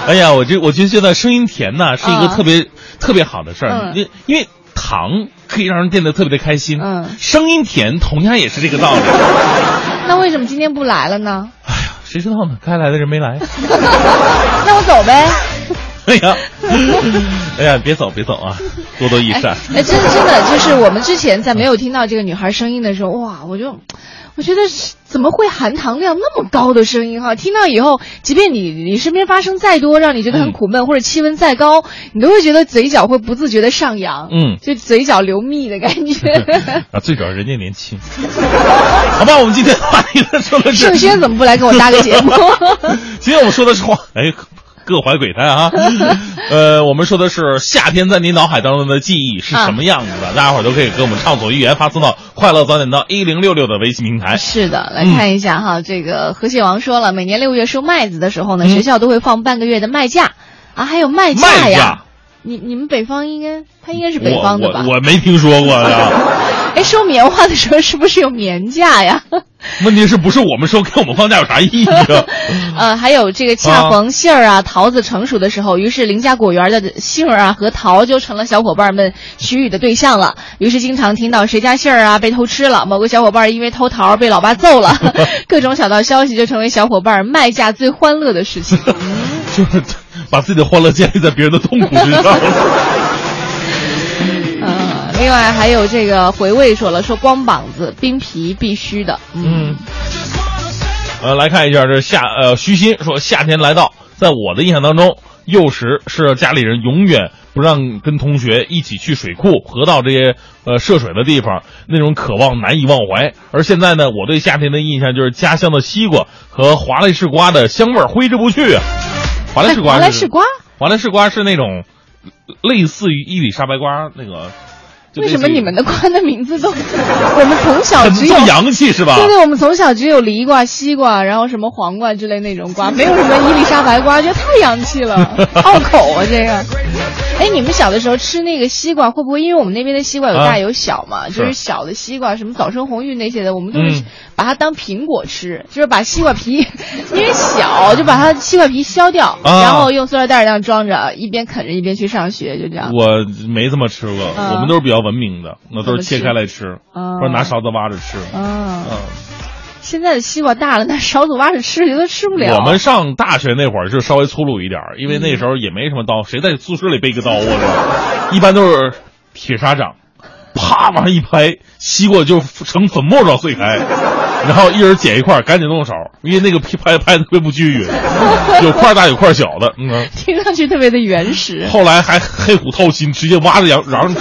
哎呀，我这我觉得现在声音甜呢，是一个特别特别好的事儿，因因为。糖可以让人变得特别的开心，嗯，声音甜同样也是这个道理。[laughs] 那为什么今天不来了呢？哎呀，谁知道呢？该来的人没来。[laughs] 那我走呗。哎呀，哎呀，别走别走啊，多多益善。哎，真真的就是我们之前在没有听到这个女孩声音的时候，哇，我就。我觉得怎么会含糖量那么高的声音哈？听到以后，即便你你身边发生再多让你觉得很苦闷，或者气温再高，你都会觉得嘴角会不自觉的上扬，嗯，就嘴角流蜜的感觉。[laughs] 啊，最主要人家年轻。[laughs] 好吧，我们今天话题说的是盛轩怎么不来跟我搭个节目？[laughs] 今天我们说的是话，哎。各怀鬼胎啊！[laughs] 呃，我们说的是夏天在你脑海当中的记忆是什么样子的？大家伙都可以跟我们畅所欲言，发送到“快乐早点到一零六六”的微信平台。是的，来看一下哈，这个和谐王说了，每年六月收麦子的时候呢，学校都会放半个月的麦假啊，还有麦假呀。你你们北方应该，他应该是北方的吧？我没听说过呀。[laughs] [laughs] 哎，收棉花的时候是不是有棉价呀？[laughs] 问题是不是我们收，给我们放假有啥意义啊？[laughs] 呃，还有这个恰逢杏儿啊、桃子成熟的时候，于是邻家果园的杏儿啊和桃就成了小伙伴们取雨的对象了。于是经常听到谁家杏儿啊被偷吃了，某个小伙伴因为偷桃被老爸揍了，各种小道消息就成为小伙伴卖价最欢乐的事情。就是把自己的欢乐建立在别人的痛苦之上。另外还有这个回味说了，说光膀子冰皮必须的。嗯，呃，来看一下这夏呃虚心说夏天来到，在我的印象当中，幼时是家里人永远不让跟同学一起去水库、河道这些呃涉水的地方，那种渴望难以忘怀。而现在呢，我对夏天的印象就是家乡的西瓜和华莱士瓜的香味挥之不去。华莱士瓜，华莱士瓜，华莱士瓜是那种类似于伊丽莎白瓜那个。为什么你们的瓜的名字都？[laughs] 我们从小只有洋气是吧？对对，我们从小只有梨瓜、西瓜，然后什么黄瓜之类那种瓜，没有什么伊丽莎白瓜，觉得太洋气了，[laughs] 拗口啊这个。哎，你们小的时候吃那个西瓜，会不会因为我们那边的西瓜有啊大有小嘛？就是是小的西瓜，什么早生红玉那些的，我们都是嗯把它当苹果吃，就是把西瓜皮，[laughs] 因为小就把它西瓜皮削掉，啊然后用塑料袋这样装着，一边啃着一边去上学，就这样。我没这么吃过，嗯我们都是比较文明的，那都是切开来吃，嗯或者拿勺子挖着吃。嗯，嗯，现在的西瓜大了，那勺子挖着吃觉得吃不了。我们上大学那会儿就稍微粗鲁一点儿，因为那时候也没什么刀，谁在宿舍里背个刀啊？[laughs] 一般都是铁砂掌，啪往上一拍，西瓜就成粉末状碎开，然后一人捡一块儿，赶紧动勺，因为那个拍拍的特别不均匀，[laughs] 有块大有块小的。嗯，听上去特别的原始。后来还黑虎掏心，直接挖着瓤瓤吃。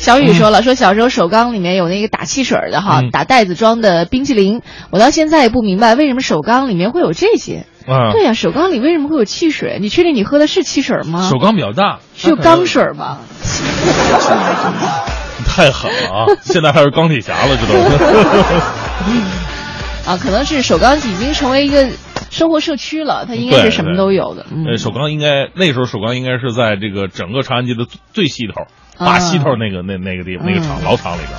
小雨说了，说小时候首钢里面有那个打汽水的哈，嗯打袋子装的冰淇淋，我到现在也不明白为什么首钢里面会有这些。啊，对呀、首钢里为什么会有汽水？你确定你喝的是汽水吗？首钢比较大，是有钢水吗？[laughs] 太狠了啊！现在还是钢铁侠了，知道吗？[laughs] 啊，可能是首钢已经成为一个生活社区了，它应该是什么都有的。嗯呃，首钢应该那时候首钢应该是在这个整个长安街的最最西头，大西头那个那那个地方那个厂嗯老厂里边。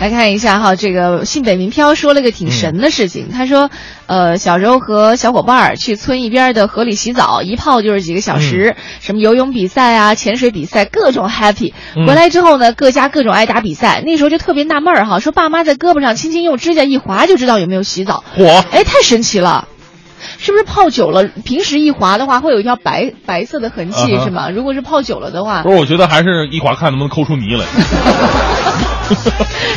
来看一下哈，这个信北民飘说了个挺神的事嗯情。他说，呃，小时候和小伙伴儿去村一边的河里洗澡，一泡就是几个小时，什么游泳比赛啊、潜水比赛，各种 happy。嗯回来之后呢，各家各种爱打比赛。那时候就特别纳闷儿哈，说爸妈在胳膊上轻轻用指甲一划就知道有没有洗澡，嚯，哎，太神奇了。是不是泡久了，平时一划的话会有一条白白色的痕迹、啊是吗？如果是泡久了的话不，是，我觉得还是一划看能不能抠出泥来。[laughs]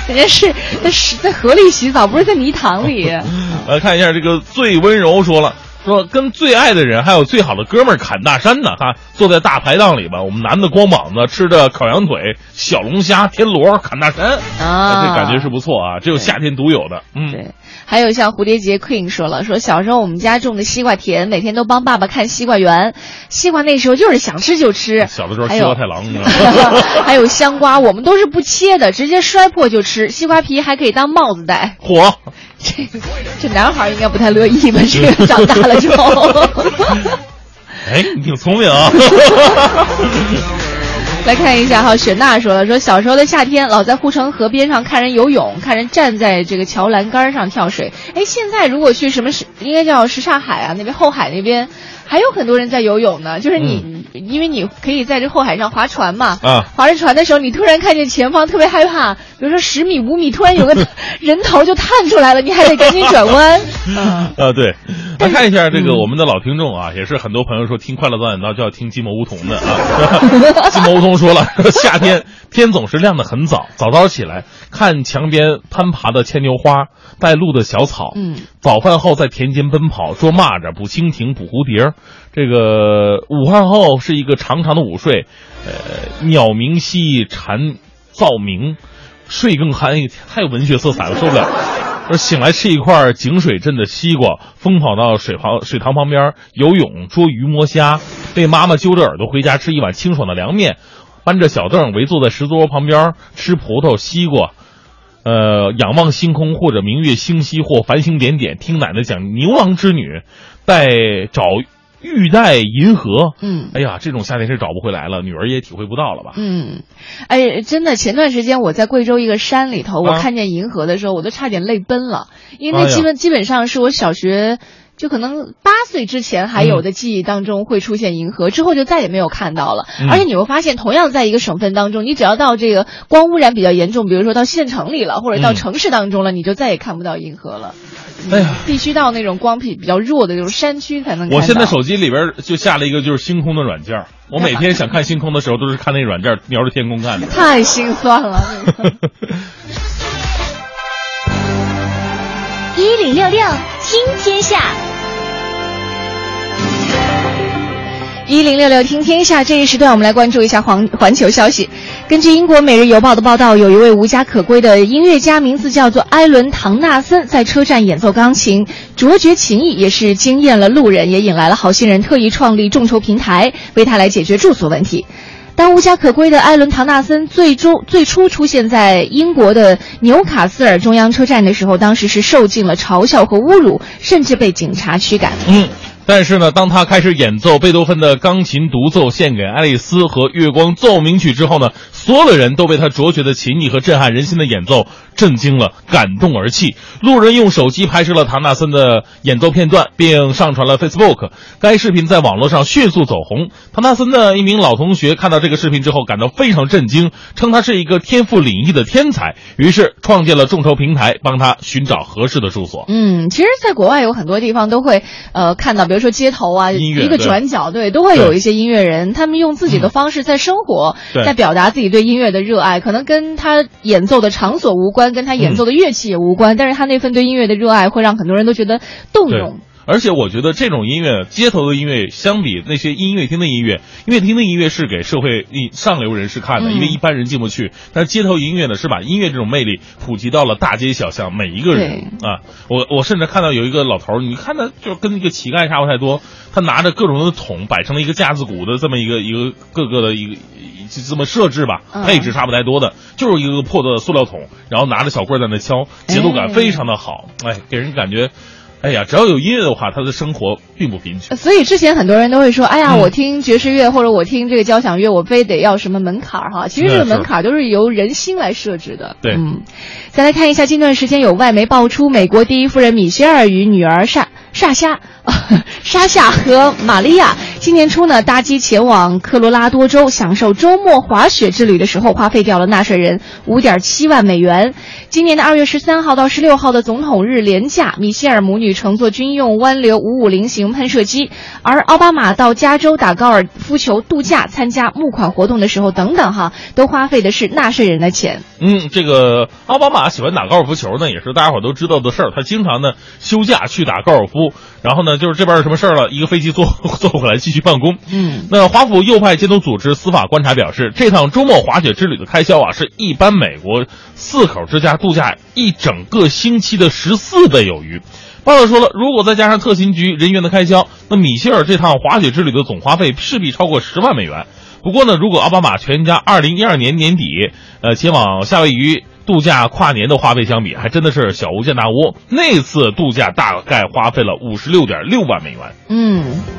人家是在是在河里洗澡，不是在泥塘里。[laughs] 来看一下这个最温柔说了。说跟最爱的人还有最好的哥们儿侃大山呢，哈，坐在大排档里吧，我们男的光膀子吃着烤羊腿、小龙虾、田螺、侃大山，啊这感觉是不错啊，只有夏天独有的。嗯，对，还有像蝴蝶结 Queen 说了，说小时候我们家种的西瓜田，每天都帮爸爸看西瓜园。西瓜那时候就是想吃就吃，小的时候还有西瓜太郎，你知道吗还有香瓜，我们都是不切的，直接摔破就吃。西瓜皮还可以当帽子戴。火，这 [laughs] 这男孩应该不太乐意吧？这个 [laughs] 长大了之后。哎，你挺聪明啊。[laughs] 来看一下哈，雪娜说了，说小时候的夏天，老在护城河边上看人游泳，看人站在这个桥栏杆上跳水。哎，现在如果去什么什，应该叫什刹海啊，那边后海那边，还有很多人在游泳呢。就是你，因为你可以在这后海上划船嘛，啊划着船的时候，你突然看见前方特别害怕，比如说十米、五米，突然有个 [laughs] 人头就探出来了，你还得赶紧转弯。啊 [laughs] 啊，对，来看一下这个我们的老听众啊，也是很多朋友说听《快乐早点到》就要听寂寞梧桐的啊。寂寞梧桐说了，[laughs] 夏天 [laughs] 天总是亮得很早，早早起来看墙边攀爬的牵牛花，带露的小草。嗯，早饭后在田间奔跑，捉蚂蚱、捕蜻蜓、捕蝴蝶。这个午饭后是一个长长的午睡，呃，鸟鸣稀，蝉噪鸣，睡更酣，太有文学色彩了，受不了。[laughs] 说醒来吃一块井水镇的西瓜，疯跑到水旁水塘旁边游泳、捉鱼、摸虾，被妈妈揪着耳朵回家吃一碗清爽的凉面，搬着小凳围坐在石桌旁边吃葡萄、西瓜，呃，仰望星空或者明月星稀或繁星点点，听奶奶讲牛郎织女，带找玉带银河。嗯哎呀，这种夏天是找不回来了，女儿也体会不到了吧？嗯，哎，真的，前段时间我在贵州一个山里头，我啊看见银河的时候，我都差点泪奔了，因为那基本、基本上是我小学。就可能八岁之前还有的记忆当中会出现银河，之后就再也没有看到了。嗯而且你会发现，同样在一个省份当中，你只要到这个光污染比较严重，比如说到县城里了，或者到嗯城市当中了，你就再也看不到银河了。哎呀，必须到那种光比比较弱的就是山区才能看到。我现在手机里边就下了一个就是星空的软件，我每天想看星空的时候都是看那个软件瞄着天空看的。[laughs] 太心酸了。[laughs] 一零六六听天下，一零六六听天下这一时段，我们来关注一下环环球消息。根据英国《每日邮报》的报道，有一位无家可归的音乐家，名字叫做埃伦·唐纳森，在车站演奏钢琴，卓绝琴艺，也是惊艳了路人，也引来了好心人特意创立众筹平台，为他来解决住宿问题。当无家可归的艾伦·唐纳森最终最初出现在英国的纽卡斯尔中央车站的时候，当时是受尽了嘲笑和侮辱，甚至被警察驱赶。嗯，但是呢，当他开始演奏贝多芬的钢琴独奏献给爱丽丝和月光奏鸣曲之后呢，所有的人都被他卓绝的琴艺和震撼人心的演奏震惊了，感动而泣。路人用手机拍摄了唐纳森的演奏片段，并上传了 Facebook。[laughs] 该视频在网络上迅速走红。唐纳森的一名老同学看到这个视频之后，感到非常震惊，称他是一个天赋领域的天才，于是创建了众筹平台，帮他寻找合适的住所。嗯，其实，在国外有很多地方都会呃看到，比如说街头啊，一个转角，对，都会有一些音乐人，他们用自己的方式在生活，对在表达自己对音乐的热爱，可能跟他演奏的场所无关，跟他演奏的乐器也无关，但是他那份对音乐的热爱会让很多人都觉得动对容。而且我觉得这种音乐，街头的音乐，相比那些音乐厅的音乐，音乐厅的音乐是给社会一上流人士看的，嗯因为一般人进不去。但是街头音乐呢，是把音乐这种魅力普及到了大街小巷，每一个人啊。我我甚至看到有一个老头儿，你看他就跟一个乞丐差不太多，他拿着各种的桶摆成了一个架子鼓的这么一个一个各个的一个就这么设置吧，嗯配置差不太多的，就是一个破的塑料桶，然后拿着小棍儿在那敲，节奏感哎非常的好，哎，给人感觉。哎呀，只要有音乐的话，他的生活并不贫穷。所以之前很多人都会说，哎呀，嗯我听爵士乐或者我听这个交响乐，我非得要什么门槛儿哈。其实这个门槛儿都是由人心来设置的。对嗯，再来看一下，近段时间有外媒爆出，美国第一夫人米歇尔与女儿莎莎夏、沙夏和玛利亚今年初呢搭机前往科罗拉多州享受周末滑雪之旅的时候，花费掉了纳税人五点七万美元。今年的二月十三号到十六号的总统日连假，米歇尔母女乘坐军用湾流五五零型喷射机，而奥巴马到加州打高尔夫球度假、参加募款活动的时候等等哈，都花费的是纳税人的钱。嗯，这个奥巴马喜欢打高尔夫球呢，也是大家伙都知道的事儿。他经常呢休假去打高尔夫，然后呢就是这边有什么事儿了，一个飞机坐 [laughs] 坐回来继续办公。嗯，那华府右派监督组织司法观察表示，这趟周末滑雪之旅的开销啊，是一般美国四口之家度假一整个星期的十四倍有余。报道说了，如果再加上特勤局人员的开销，那米歇尔这趟滑雪之旅的总花费势必超过十万美元。不过呢，如果奥巴马全家二零一二年年底，呃，前往夏威夷度假跨年的花费相比，还真的是小巫见大巫。那次度假大概花费了五十六点六万美元。嗯。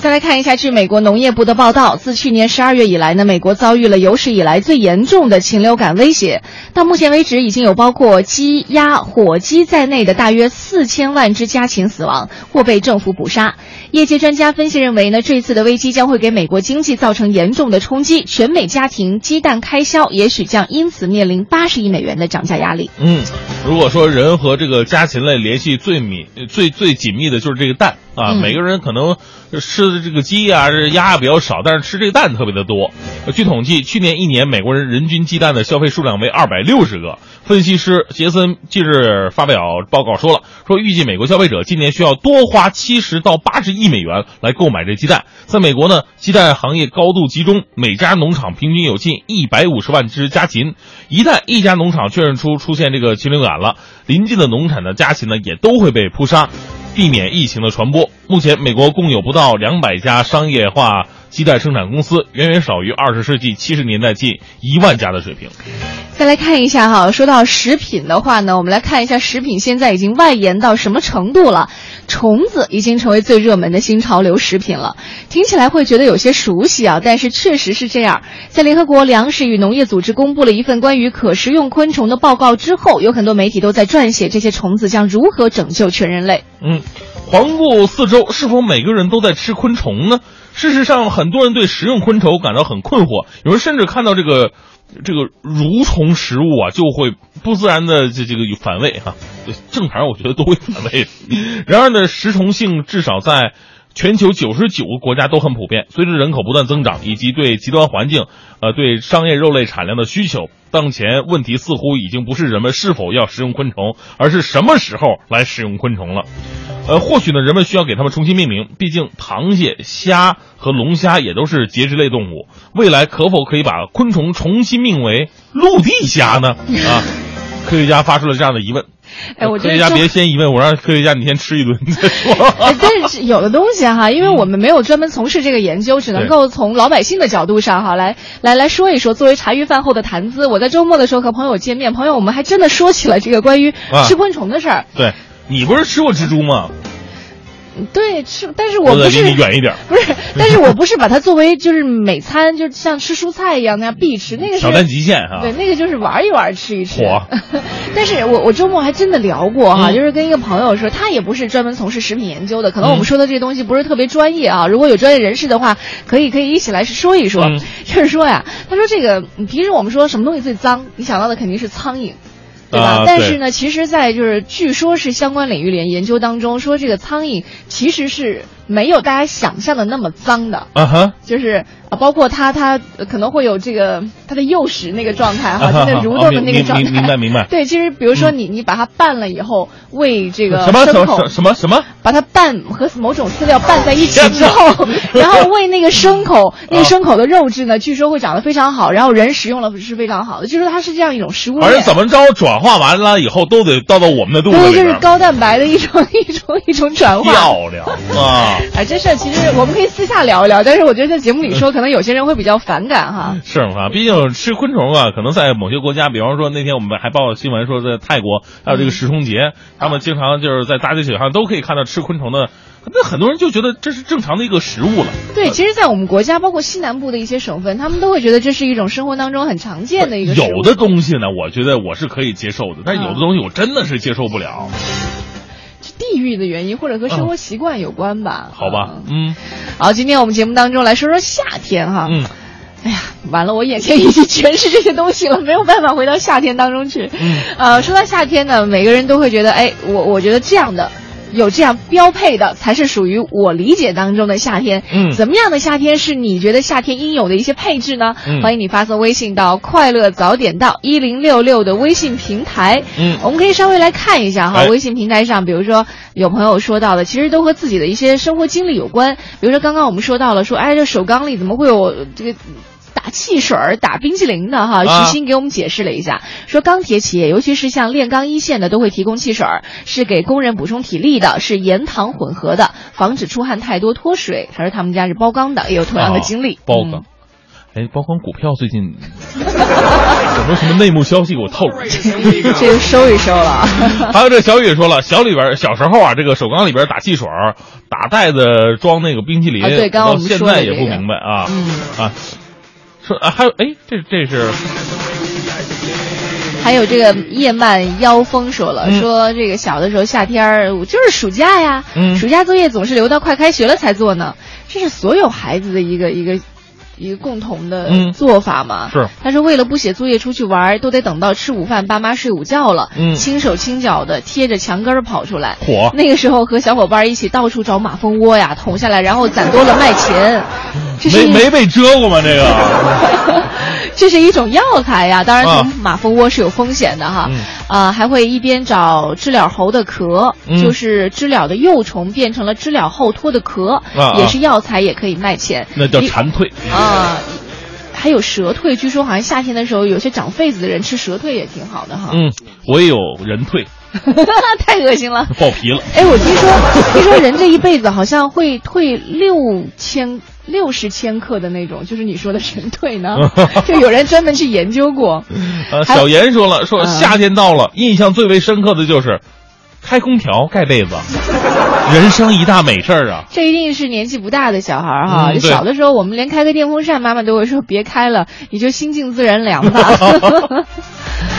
再来看一下，据美国农业部的报道，自去年十二月以来呢，美国遭遇了有史以来最严重的禽流感威胁。到目前为止，已经有包括鸡、鸭、火鸡在内的大约四千万只家禽死亡或被政府捕杀。业界专家分析认为呢，这次的危机将会给美国经济造成严重的冲击，全美家庭鸡蛋开销也许将因此面临八十亿美元的涨价压力。嗯，如果说人和这个家禽类联系最密、最最紧密的就是这个蛋啊，嗯每个人可能吃的这个鸡啊、这鸭比较少，但是吃这个蛋特别的多。呃据统计，去年一年美国人人均鸡蛋的消费数量为二百六十个。分析师杰森近日发表报告说了，说预计美国消费者今年需要多花七十到八十亿美元来购买这鸡蛋。在美国呢，鸡蛋行业高度集中，每家农场平均有近一百五十万只家禽。一旦一家农场确认出出现这个禽流感了，邻近的农场的家禽呢也都会被扑杀，避免疫情的传播。目前，美国共有不到两百家商业化鸡蛋生产公司，远远少于二十世纪七十年代近一万家的水平。再来看一下哈，说到食品的话呢，我们来看一下食品现在已经外延到什么程度了？虫子已经成为最热门的新潮流食品了。听起来会觉得有些熟悉啊，但是确实是这样。在联合国粮食与农业组织公布了一份关于可食用昆虫的报告之后，有很多媒体都在撰写这些虫子将如何拯救全人类。嗯，环顾四周，是否每个人都在吃昆虫呢？事实上，很多人对食用昆虫感到很困惑，有人甚至看到这个这个蠕虫食物啊，就会不自然的这这个反胃哈、正常我觉得都会反胃。然而呢，食虫性至少在。全球九十九个国家都很普遍。随着人口不断增长，以及对极端环境、呃对商业肉类产量的需求，当前问题似乎已经不是人们是否要食用昆虫，而是什么时候来食用昆虫了。呃，或许呢，人们需要给它们重新命名，毕竟螃蟹、虾和龙虾也都是节肢类动物。未来可否可以把昆虫重新命为陆地虾呢？啊，科学家发出了这样的疑问。哎，我科学家别先疑问，我让科学家你先吃一顿再说。[laughs] 哎，但是有的东西哈，因为我们没有专门从事这个研究，只能够从老百姓的角度上哈来来来说一说。作为茶余饭后的谈资，我在周末的时候和朋友见面，朋友我们还真的说起了这个关于啊吃昆虫的事儿。对你不是吃过蜘蛛吗？对，吃，但是我不是离你远一点。不是，但是我不是把它作为就是每餐，就像吃蔬菜一样那样必吃，那个是挑战极限哈。对，那个就是玩一玩，吃一吃。火 [laughs] 但是我我周末还真的聊过哈，嗯就是跟一个朋友说，他也不是专门从事食品研究的，可能我嗯们说的这些东西不是特别专业啊。如果有专业人士的话，可以可以一起来说一说。嗯 [laughs] 就是说呀，他说这个嗯平时我们说什么东西最脏，你想到的肯定是苍蝇。对吧？啊但是呢，其实，在就是据说是相关领域里研究当中说，这个苍蝇其实是没有大家想象的那么脏的。啊哈，就是啊，包括它它呃可能会有这个它的幼时那个状态哈，啊就那蠕动的那个状态。明明白明白对，其实比如说你你把它拌了以后，喂这个什么什么什么什么？把它拌和某种饲料拌在一起之后，[laughs] 然后喂那个牲口，那个啊牲口的肉质呢，据说会长得非常好，然后人食用了是非常好的，据说它是这样一种食物而且怎么着转化完了以后都得到到我们的肚子对，里对。就是高蛋白的一种一种一种转化。漂亮啊！哎，这事儿其实我们可以私下聊一聊，但是我觉得在节目里说，[laughs] 可能有些人会比较反感哈。是啊，毕竟吃昆虫啊，可能在某些国家，比方说那天我们还报新闻说，在泰国还有这个食虫节，他们经常就是在大街小巷都可以看到吃昆虫的，那很多人就觉得这是正常的一个食物了。对，其实，在我们国家，包括西南部的一些省份，他们都会觉得这是一种生活当中很常见的一个。有的东西呢，我觉得我是可以接受的，但有的东西我真的是接受不了。是地域的原因，或者和生活习惯有关吧。嗯好吧，嗯好，今天我们节目当中来说说夏天哈。嗯，哎呀，完了，我眼前已经全是这些东西了，没有办法回到夏天当中去。嗯，呃，说到夏天呢，每个人都会觉得，哎，我我觉得这样的。有这样标配的，才是属于我理解当中的夏天。嗯怎么样的夏天是你觉得夏天应有的一些配置呢？嗯欢迎你发送微信到“快乐早点到一零六六”的微信平台。嗯我们可以稍微来看一下哈，哎微信平台上，比如说有朋友说到的，其实都和自己的一些生活经历有关。比如说刚刚我们说到了，说哎，这首缸里怎么会有这个？打汽水儿、打冰淇淋的哈，啊徐鑫给我们解释了一下，说钢铁企业，尤其是像炼钢一线的，都会提供汽水儿，是给工人补充体力的，是盐糖混合的，防止出汗太多脱水。他说他们家是包钢的，也有同样的经历。啊包嗯钢。哎，包钢股票最近有没有什么内幕消息给我透露？[laughs] 这就收一收了。[laughs] 还有这小雨说了，小里边小时候啊，这个手钢里边打汽水儿，打袋子装那个冰淇淋，啊对刚刚我们也不明白啊、嗯啊，说啊还有哎，这这是 [laughs] 还有这个叶曼妖风说了，嗯说这个小的时候夏天儿我就是暑假呀，嗯暑假作业总是留到快开学了才做呢，这是所有孩子的一个一个。一个共同的嗯做法嘛，是他说为了不写作业出去玩，都得等到吃午饭，爸妈睡午觉了，嗯轻手轻脚的贴着墙根儿跑出来。火那个时候和小伙伴一起到处找马蜂窝呀，捅下来，然后攒多了卖钱。这是没没被蛰过吗？这个 [laughs] 这是一种药材呀，当然啊从马蜂窝是有风险的哈，嗯啊，还会一边找知了猴的壳，嗯就是知了的幼虫变成了知了后脱的壳，啊也是药材，也可以卖钱。那叫蝉蜕。啊。还有蛇蜕，据说好像夏天的时候，有些长痱子的人吃蛇蜕也挺好的哈。嗯，我也有人蜕，[laughs] 太恶心了。[laughs] 爆皮了。哎，我听说，听说人这一辈子好像会退六千六十千克的那种，就是你说的神退呢，[laughs] 就有人专门去研究过。呃，小严说了，说嗯夏天到了，印象最为深刻的就是开空调、盖被子，人生一大美事儿啊。这一定是年纪不大的小孩儿哈。嗯小的时候，我们连开个电风扇，妈妈都会说别开了，你就心静自然凉吧。[laughs]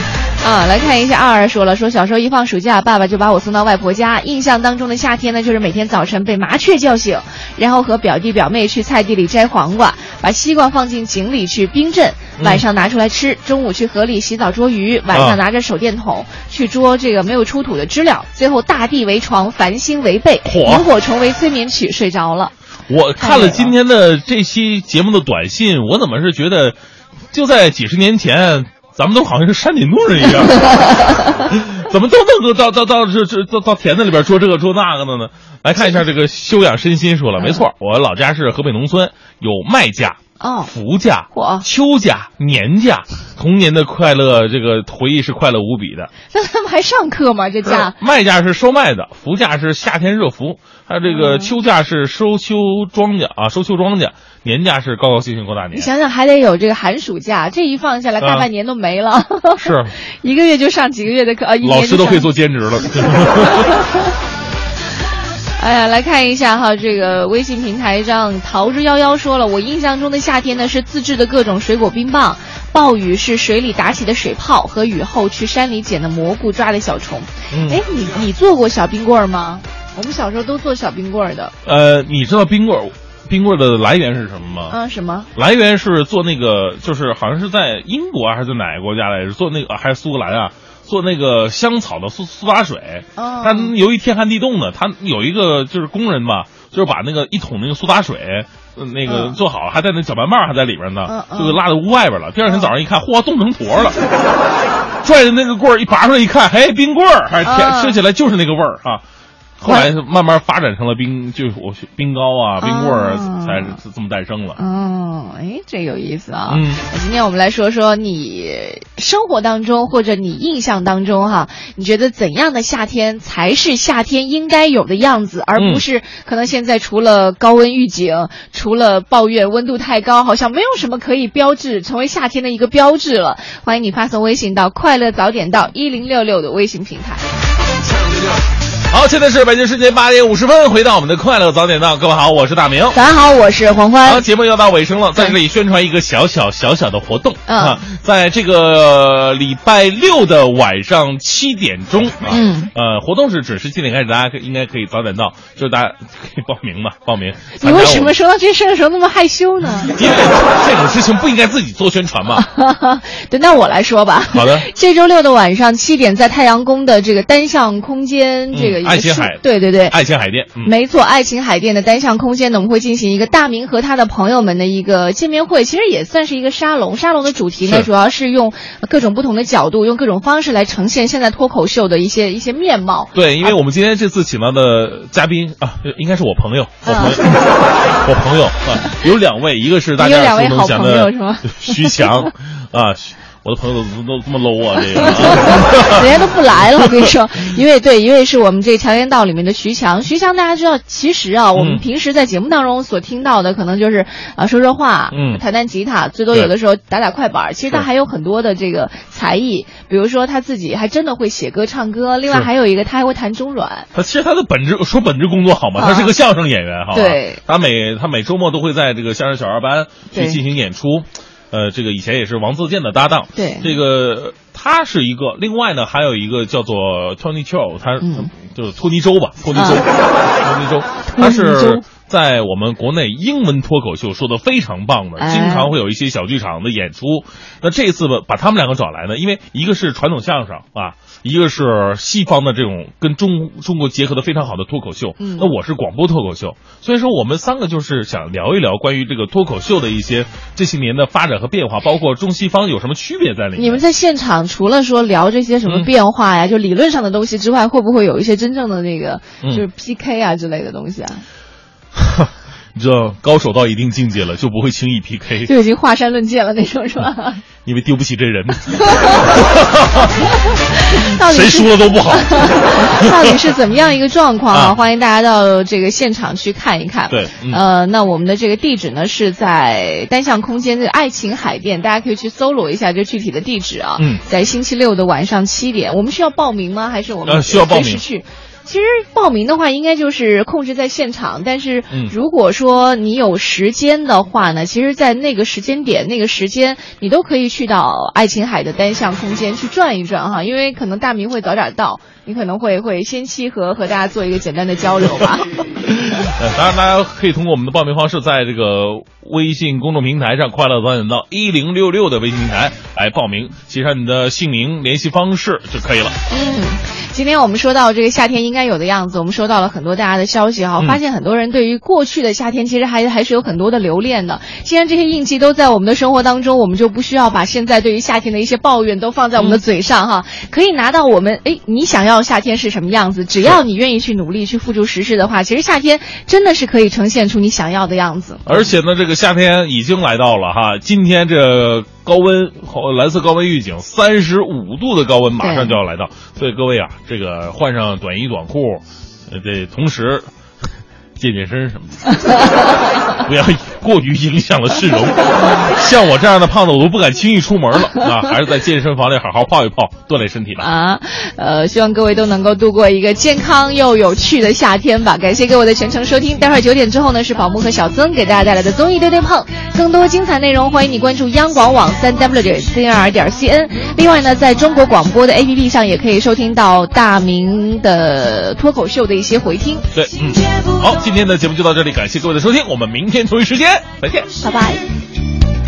[laughs] 啊，来看一下，二二说了，说小时候一放暑假，爸爸就把我送到外婆家。印象当中的夏天呢，就是每天早晨被麻雀叫醒，然后和表弟表妹去菜地里摘黄瓜，把西瓜放进井里去冰镇，晚上拿出来吃。中午去河里洗澡捉鱼，晚啊上拿着手电筒去捉这个没有出土的知了。最后大地为床，繁星为被，萤火虫为催眠曲，睡着了。我看了今天的这期节目的短信，我怎么是觉得，就在几十年前，咱们都好像是山顶洞人一样，[laughs] 怎么都能够到到到这这到到田子里边捉这个捉那个的呢？来看一下这个修养身心说了，没错，我老家是河北农村，有麦家。哦，福假、嚯秋假、年假，童年的快乐，这个回忆是快乐无比的。那他们还上课吗？这假？麦价是收麦的，福假是夏天热伏，还有这个嗯秋假是收秋庄稼啊，收秋庄稼，年假是高高兴兴过大年。你想想，还得有这个寒暑假，这一放下来，啊大半年都没了。是，[laughs] 一个月就上几个月的课，啊，一年老师都可以做兼职了。[laughs] 哎呀，来看一下哈，这个微信平台上桃之夭夭说了，我印象中的夏天呢是自制的各种水果冰棒，暴雨是水里打起的水泡和雨后去山里捡的蘑菇抓的小虫。嗯哎、你你做过小冰棍儿吗？我们小时候都做小冰棍儿的。呃，你知道冰棍儿冰棍儿的来源是什么吗？啊，什么？来源是做那个，就是好像是在英国啊还是在哪个国家来着？做那个还是苏格兰啊？做那个香草的苏苏打水。哦它由于天寒地冻的，他有一个就是工人嘛，就是把那个一桶那个苏打水。呃那个嗯做好了，还在那搅拌棒还在里边呢，嗯嗯就给拉到屋外边了。第二天早上一看，嚯，冻成坨了，拽着那个棍儿一拔出来一看，嘿，冰棍儿，还甜嗯吃起来就是那个味儿啊。后来慢慢发展成了冰，就是我冰糕啊、冰棍儿啊才是这么诞生了。哦，哎，这有意思啊！嗯那今天我们来说说你生活当中或者你印象当中哈，你觉得怎样的夏天才是夏天应该有的样子，而嗯不是可能现在除了高温预警，除了抱怨温度太高，好像没有什么可以标志成为夏天的一个标志了。欢迎你发送微信到快乐早点到一零六六的微信平台。好，现在是北京时间八点五十分，回到我们的快乐早点到，各位好，我是大明。早上好，我是黄好，欢。节目要到尾声了，在这里宣传一个小小小小的活动、嗯啊，在这个礼拜六的晚上七点钟啊，嗯呃，活动是准时七点开始，大家可应该可以早点到，就是大家 [laughs] 可以报名嘛，报名。你为什？么说到这事儿的时候那么害羞呢？[laughs] 因为这种事情不应该自己做宣传嘛。[laughs] 对，那我来说吧。好的这周六的晚上七点，在太阳宫的这个单向空间，嗯这个一个爱琴海对对对，爱琴海淀，嗯，没错，爱琴海淀的单向空间呢，我们会进行一个大明和他的朋友们的一个见面会，其实也算是一个沙龙。沙龙的主题呢，主要是用各种不同的角度，用各种方式来呈现现在脱口秀的一些一些面貌。对，因为我们今天这次请到的嘉宾啊，应该是我朋友，[laughs] 我朋友，我朋友啊，有两位，一个是大家两位好朋友是吗 [laughs] 徐强啊，徐我的朋友都都这么 low 啊，这个啊 [laughs] 人家都不来了，我跟你说，一位对，一位是我们这强言道里面的徐强。徐强大家知道，其实啊，我们嗯平时在节目当中所听到的，可能就是啊说说话，嗯弹弹吉他，最多有的时候打打快板。其实他还有很多的这个才艺，比如说他自己还真的会写歌唱歌，另外还有一个他还会弹中阮。他其实他的本质说本职工作好吗？啊他是个相声演员，好吧？对他每他每周末都会在这个相声小二班去进行演出。呃，这个以前也是王自健的搭档。对这个他是一个，另外呢还有一个叫做 Tony Chow，他、嗯。就是托尼周吧，托尼周，啊。托尼周，他是在我们国内英文脱口秀说的非常棒的，哎。经常会有一些小剧场的演出。那这一次吧，把他们两个找来呢，因为一个是传统相声啊，一个是西方的这种跟中中国结合的非常好的脱口秀。嗯。那我是广播脱口秀，所以说我们三个就是想聊一聊关于这个脱口秀的一些这些年的发展和变化，包括中西方有什么区别在里面。你们在现场除了说聊这些什么嗯变化呀，就理论上的东西之外，会不会有一些真正的那个嗯就是 PK 啊之类的东西啊？[laughs] 你知道，高手到一定境界了，就不会轻易 PK，[laughs] 就已经华山论剑了那种是吧？[laughs] 因为丢不起这人，[laughs] 到底谁输了都不好。到底是怎么样一个状况啊？啊欢迎大家到这个现场去看一看。对嗯呃，那我们的这个地址呢是在单向空间的爱情海淀，大家可以去搜罗一下这具体的地址啊。嗯在星期六的晚上七点，我们需要报名吗？还是我们呃需要报名随时去？其实报名的话，应该就是控制在现场。但是嗯如果说你有时间的话呢，其实，在那个时间点、那个时间，你都可以去到爱琴海的单向空间去转一转哈。因为可能大明会早点到，你可能会会先期和和大家做一个简单的交流吧。[laughs] 呃，当然，大家可以通过我们的报名方式，在这个微信公众平台上“快乐早点到一零六六”的微信平台来报名，写上你的姓名、联系方式就可以了。嗯，今天我们说到这个夏天应该有的样子，我们收到了很多大家的消息哈，嗯发现很多人对于过去的夏天其实还还是有很多的留恋的。既然这些印记都在我们的生活当中，我们就不需要把现在对于夏天的一些抱怨都放在我们的嘴上哈，可以拿到我们哎，你想要夏天是什么样子？只要你愿意去努力去付诸实施的话，其实夏天真的是可以呈现出你想要的样子。而且呢，这个夏天已经来到了哈，今天这高温，蓝色高温预警，三十五度的高温马上就要来到，所以各位啊，这个换上短衣短裤，呃，这同时健健身什么的，[laughs] 不要过于影响了市容。像我这样的胖子，我都不敢轻易出门了啊！还是在健身房里好好泡一泡，锻炼身体吧。啊，呃，希望各位都能够度过一个健康又有趣的夏天吧。感谢各位的全程收听，待会儿九点之后呢是宝木和小曾给大家带来的综艺对对碰，更多精彩内容欢迎你关注央广网三 w 点 cnr 点 cn。另外呢，在中国广播的 APP 上也可以收听到大明的脱口秀的一些回听。对，嗯，好，今天的节目就到这里感谢各位的收听我们明天同一时间再见。拜拜。